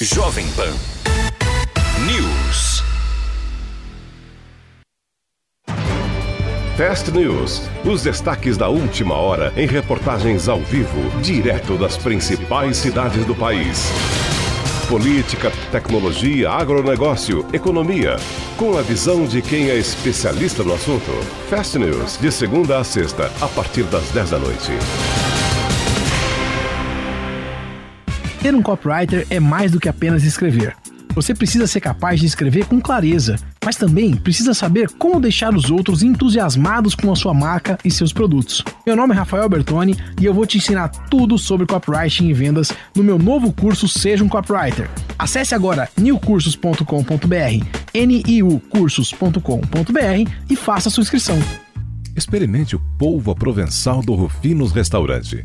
Jovem Pan Fast News. Os destaques da última hora em reportagens ao vivo, direto das principais cidades do país. Política, tecnologia, agronegócio, economia. Com a visão de quem é especialista no assunto. Fast News, de segunda a sexta, a partir das 10 da noite. Ter um copywriter é mais do que apenas escrever. Você precisa ser capaz de escrever com clareza, mas também precisa saber como deixar os outros entusiasmados com a sua marca e seus produtos. Meu nome é Rafael Bertoni e eu vou te ensinar tudo sobre copywriting e vendas no meu novo curso Seja um Copywriter. Acesse agora newcursos.com.br, niucursos.com.br e faça sua inscrição. Experimente o polvo provençal do Rufinos Restaurante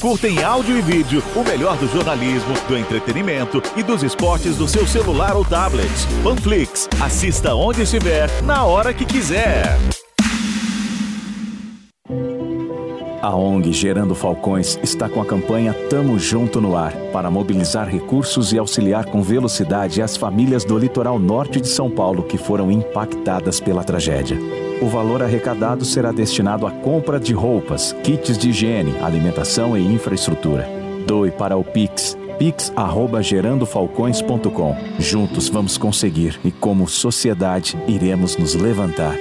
Curta em áudio e vídeo o melhor do jornalismo, do entretenimento e dos esportes do seu celular ou tablet. Panflix. Assista onde estiver, na hora que quiser. A ONG Gerando Falcões está com a campanha Tamo Junto no Ar para mobilizar recursos e auxiliar com velocidade as famílias do litoral norte de São Paulo que foram impactadas pela tragédia. O valor arrecadado será destinado à compra de roupas, kits de higiene, alimentação e infraestrutura. Doe para o Pix pix@gerandofalcões.com. Juntos vamos conseguir e como sociedade iremos nos levantar.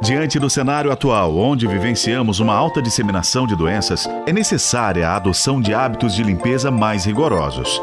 Diante do cenário atual, onde vivenciamos uma alta disseminação de doenças, é necessária a adoção de hábitos de limpeza mais rigorosos.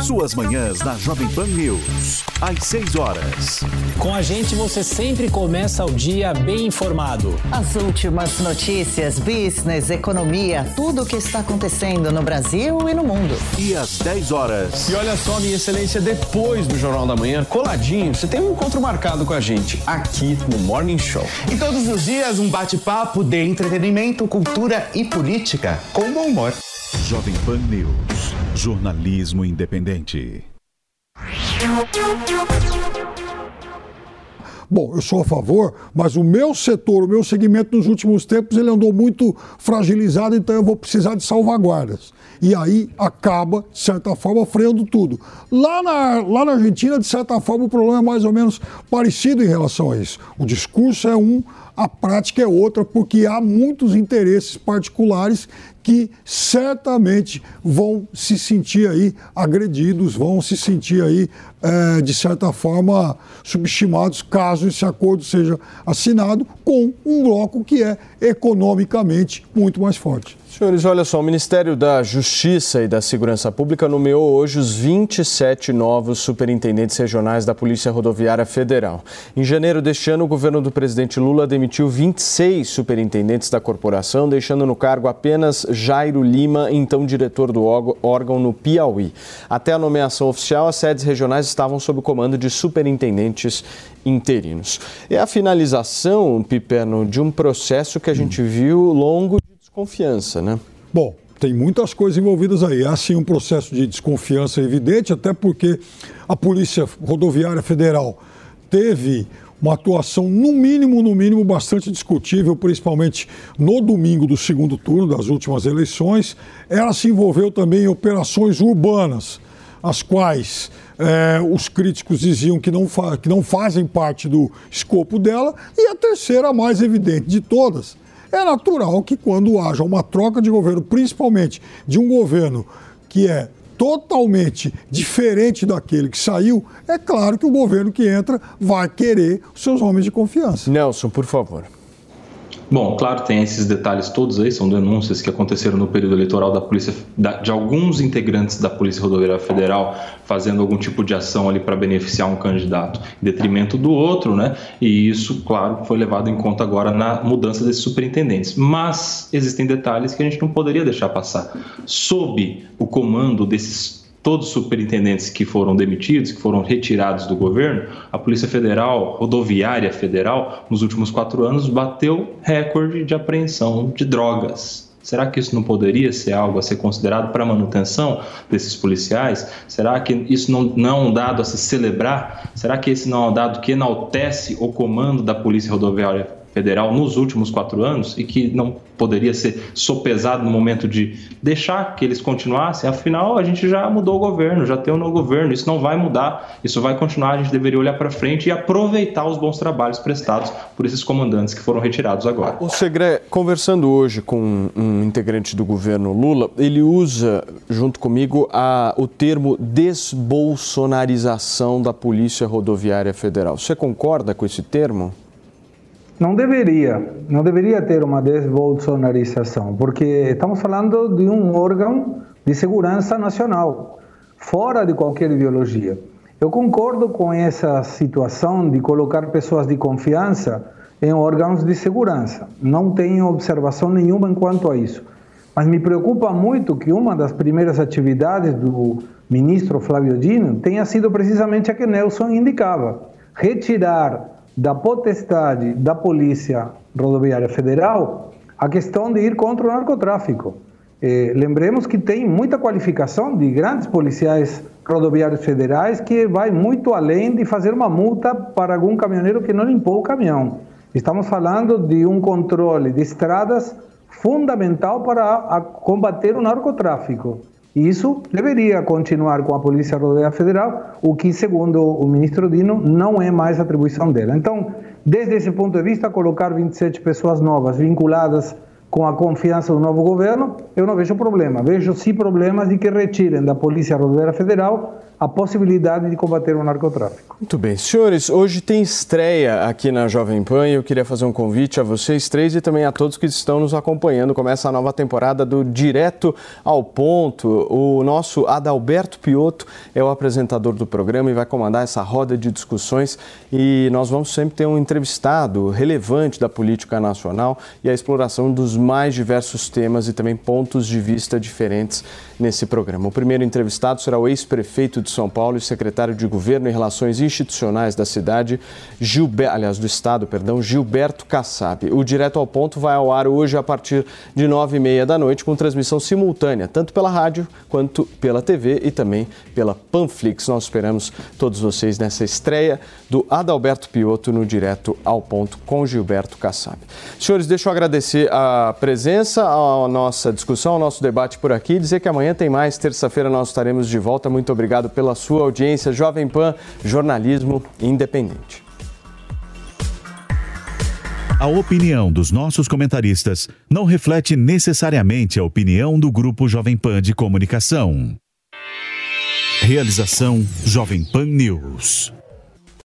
Suas manhãs na Jovem Pan News, às 6 horas. Com a gente você sempre começa o dia bem informado. As últimas notícias, business, economia, tudo o que está acontecendo no Brasil e no mundo. E às 10 horas. E olha só, minha excelência, depois do Jornal da Manhã, coladinho, você tem um encontro marcado com a gente aqui no Morning Show. E todos os dias um bate-papo de entretenimento, cultura e política com bom humor. Jovem Pan News. Jornalismo independente. Bom, eu sou a favor, mas o meu setor, o meu segmento nos últimos tempos, ele andou muito fragilizado, então eu vou precisar de salvaguardas. E aí acaba, de certa forma, freando tudo. Lá na, lá na Argentina, de certa forma, o problema é mais ou menos parecido em relação a isso. O discurso é um, a prática é outra, porque há muitos interesses particulares que certamente vão se sentir aí agredidos, vão se sentir aí, é, de certa forma, subestimados, caso esse acordo seja assinado com um bloco que é economicamente muito mais forte. Senhores, olha só, o Ministério da Justiça e da Segurança Pública nomeou hoje os 27 novos superintendentes regionais da Polícia Rodoviária Federal. Em janeiro deste ano, o governo do presidente Lula demitiu 26 superintendentes da corporação, deixando no cargo apenas Jairo Lima, então diretor do órgão no Piauí. Até a nomeação oficial, as sedes regionais estavam sob o comando de superintendentes interinos. É a finalização, Piperno, de um processo que a gente viu longo desconfiança, né? Bom, tem muitas coisas envolvidas aí. Há sim um processo de desconfiança evidente, até porque a Polícia Rodoviária Federal teve uma atuação, no mínimo, no mínimo, bastante discutível, principalmente no domingo do segundo turno das últimas eleições. Ela se envolveu também em operações urbanas, as quais é, os críticos diziam que não, que não fazem parte do escopo dela. E a terceira, a mais evidente de todas, é natural que quando haja uma troca de governo, principalmente de um governo que é totalmente diferente daquele que saiu, é claro que o governo que entra vai querer os seus homens de confiança. Nelson, por favor. Bom, claro, tem esses detalhes todos aí, são denúncias que aconteceram no período eleitoral da polícia, de alguns integrantes da Polícia Rodoviária Federal fazendo algum tipo de ação ali para beneficiar um candidato em detrimento do outro, né? E isso, claro, foi levado em conta agora na mudança desses superintendentes. Mas existem detalhes que a gente não poderia deixar passar. Sob o comando desses todos os superintendentes que foram demitidos, que foram retirados do governo, a Polícia Federal, Rodoviária Federal, nos últimos quatro anos, bateu recorde de apreensão de drogas. Será que isso não poderia ser algo a ser considerado para manutenção desses policiais? Será que isso não, não é um dado a se celebrar? Será que esse não é um dado que enaltece o comando da Polícia Rodoviária Federal nos últimos quatro anos e que não poderia ser sopesado no momento de deixar que eles continuassem, afinal a gente já mudou o governo, já tem um novo governo, isso não vai mudar, isso vai continuar, a gente deveria olhar para frente e aproveitar os bons trabalhos prestados por esses comandantes que foram retirados agora. O Segre, conversando hoje com um integrante do governo Lula, ele usa, junto comigo, a, o termo desbolsonarização da Polícia Rodoviária Federal. Você concorda com esse termo? Não deveria, não deveria ter uma desbolsonarização, porque estamos falando de um órgão de segurança nacional, fora de qualquer ideologia. Eu concordo com essa situação de colocar pessoas de confiança em órgãos de segurança. Não tenho observação nenhuma quanto a isso. Mas me preocupa muito que uma das primeiras atividades do ministro Flávio Dino tenha sido precisamente a que Nelson indicava: retirar da potestade da Polícia Rodoviária Federal a questão de ir contra o narcotráfico. Eh, lembremos que tem muita qualificação de grandes policiais rodoviários federais que vai muito além de fazer uma multa para algum caminhoneiro que não limpou o caminhão. Estamos falando de um controle de estradas fundamental para combater o narcotráfico. Isso deveria continuar com a Polícia Rodoviária Federal, o que, segundo o ministro Dino, não é mais atribuição dela. Então, desde esse ponto de vista, colocar 27 pessoas novas vinculadas com a confiança do novo governo, eu não vejo problema. Vejo sim problemas de que retirem da Polícia Rodoviária Federal a possibilidade de combater o narcotráfico. Muito bem. Senhores, hoje tem estreia aqui na Jovem Pan e eu queria fazer um convite a vocês três e também a todos que estão nos acompanhando. Começa a nova temporada do Direto ao Ponto. O nosso Adalberto Piotto é o apresentador do programa e vai comandar essa roda de discussões e nós vamos sempre ter um entrevistado relevante da política nacional e a exploração dos mais diversos temas e também pontos de vista diferentes nesse programa. O primeiro entrevistado será o ex-prefeito de São Paulo e secretário de Governo e Relações Institucionais da cidade, Gilberto, aliás, do estado, perdão, Gilberto Kassab. O Direto ao Ponto vai ao ar hoje a partir de nove e meia da noite com transmissão simultânea, tanto pela rádio quanto pela TV e também pela Panflix. Nós esperamos todos vocês nessa estreia do Adalberto Piotto no Direto ao Ponto com Gilberto Kassab. Senhores, deixa eu agradecer a presença, a nossa discussão, ao nosso debate por aqui dizer que amanhã tem mais. Terça-feira nós estaremos de volta. Muito obrigado pela sua audiência. Jovem Pan, jornalismo independente. A opinião dos nossos comentaristas não reflete necessariamente a opinião do Grupo Jovem Pan de Comunicação. Realização Jovem Pan News.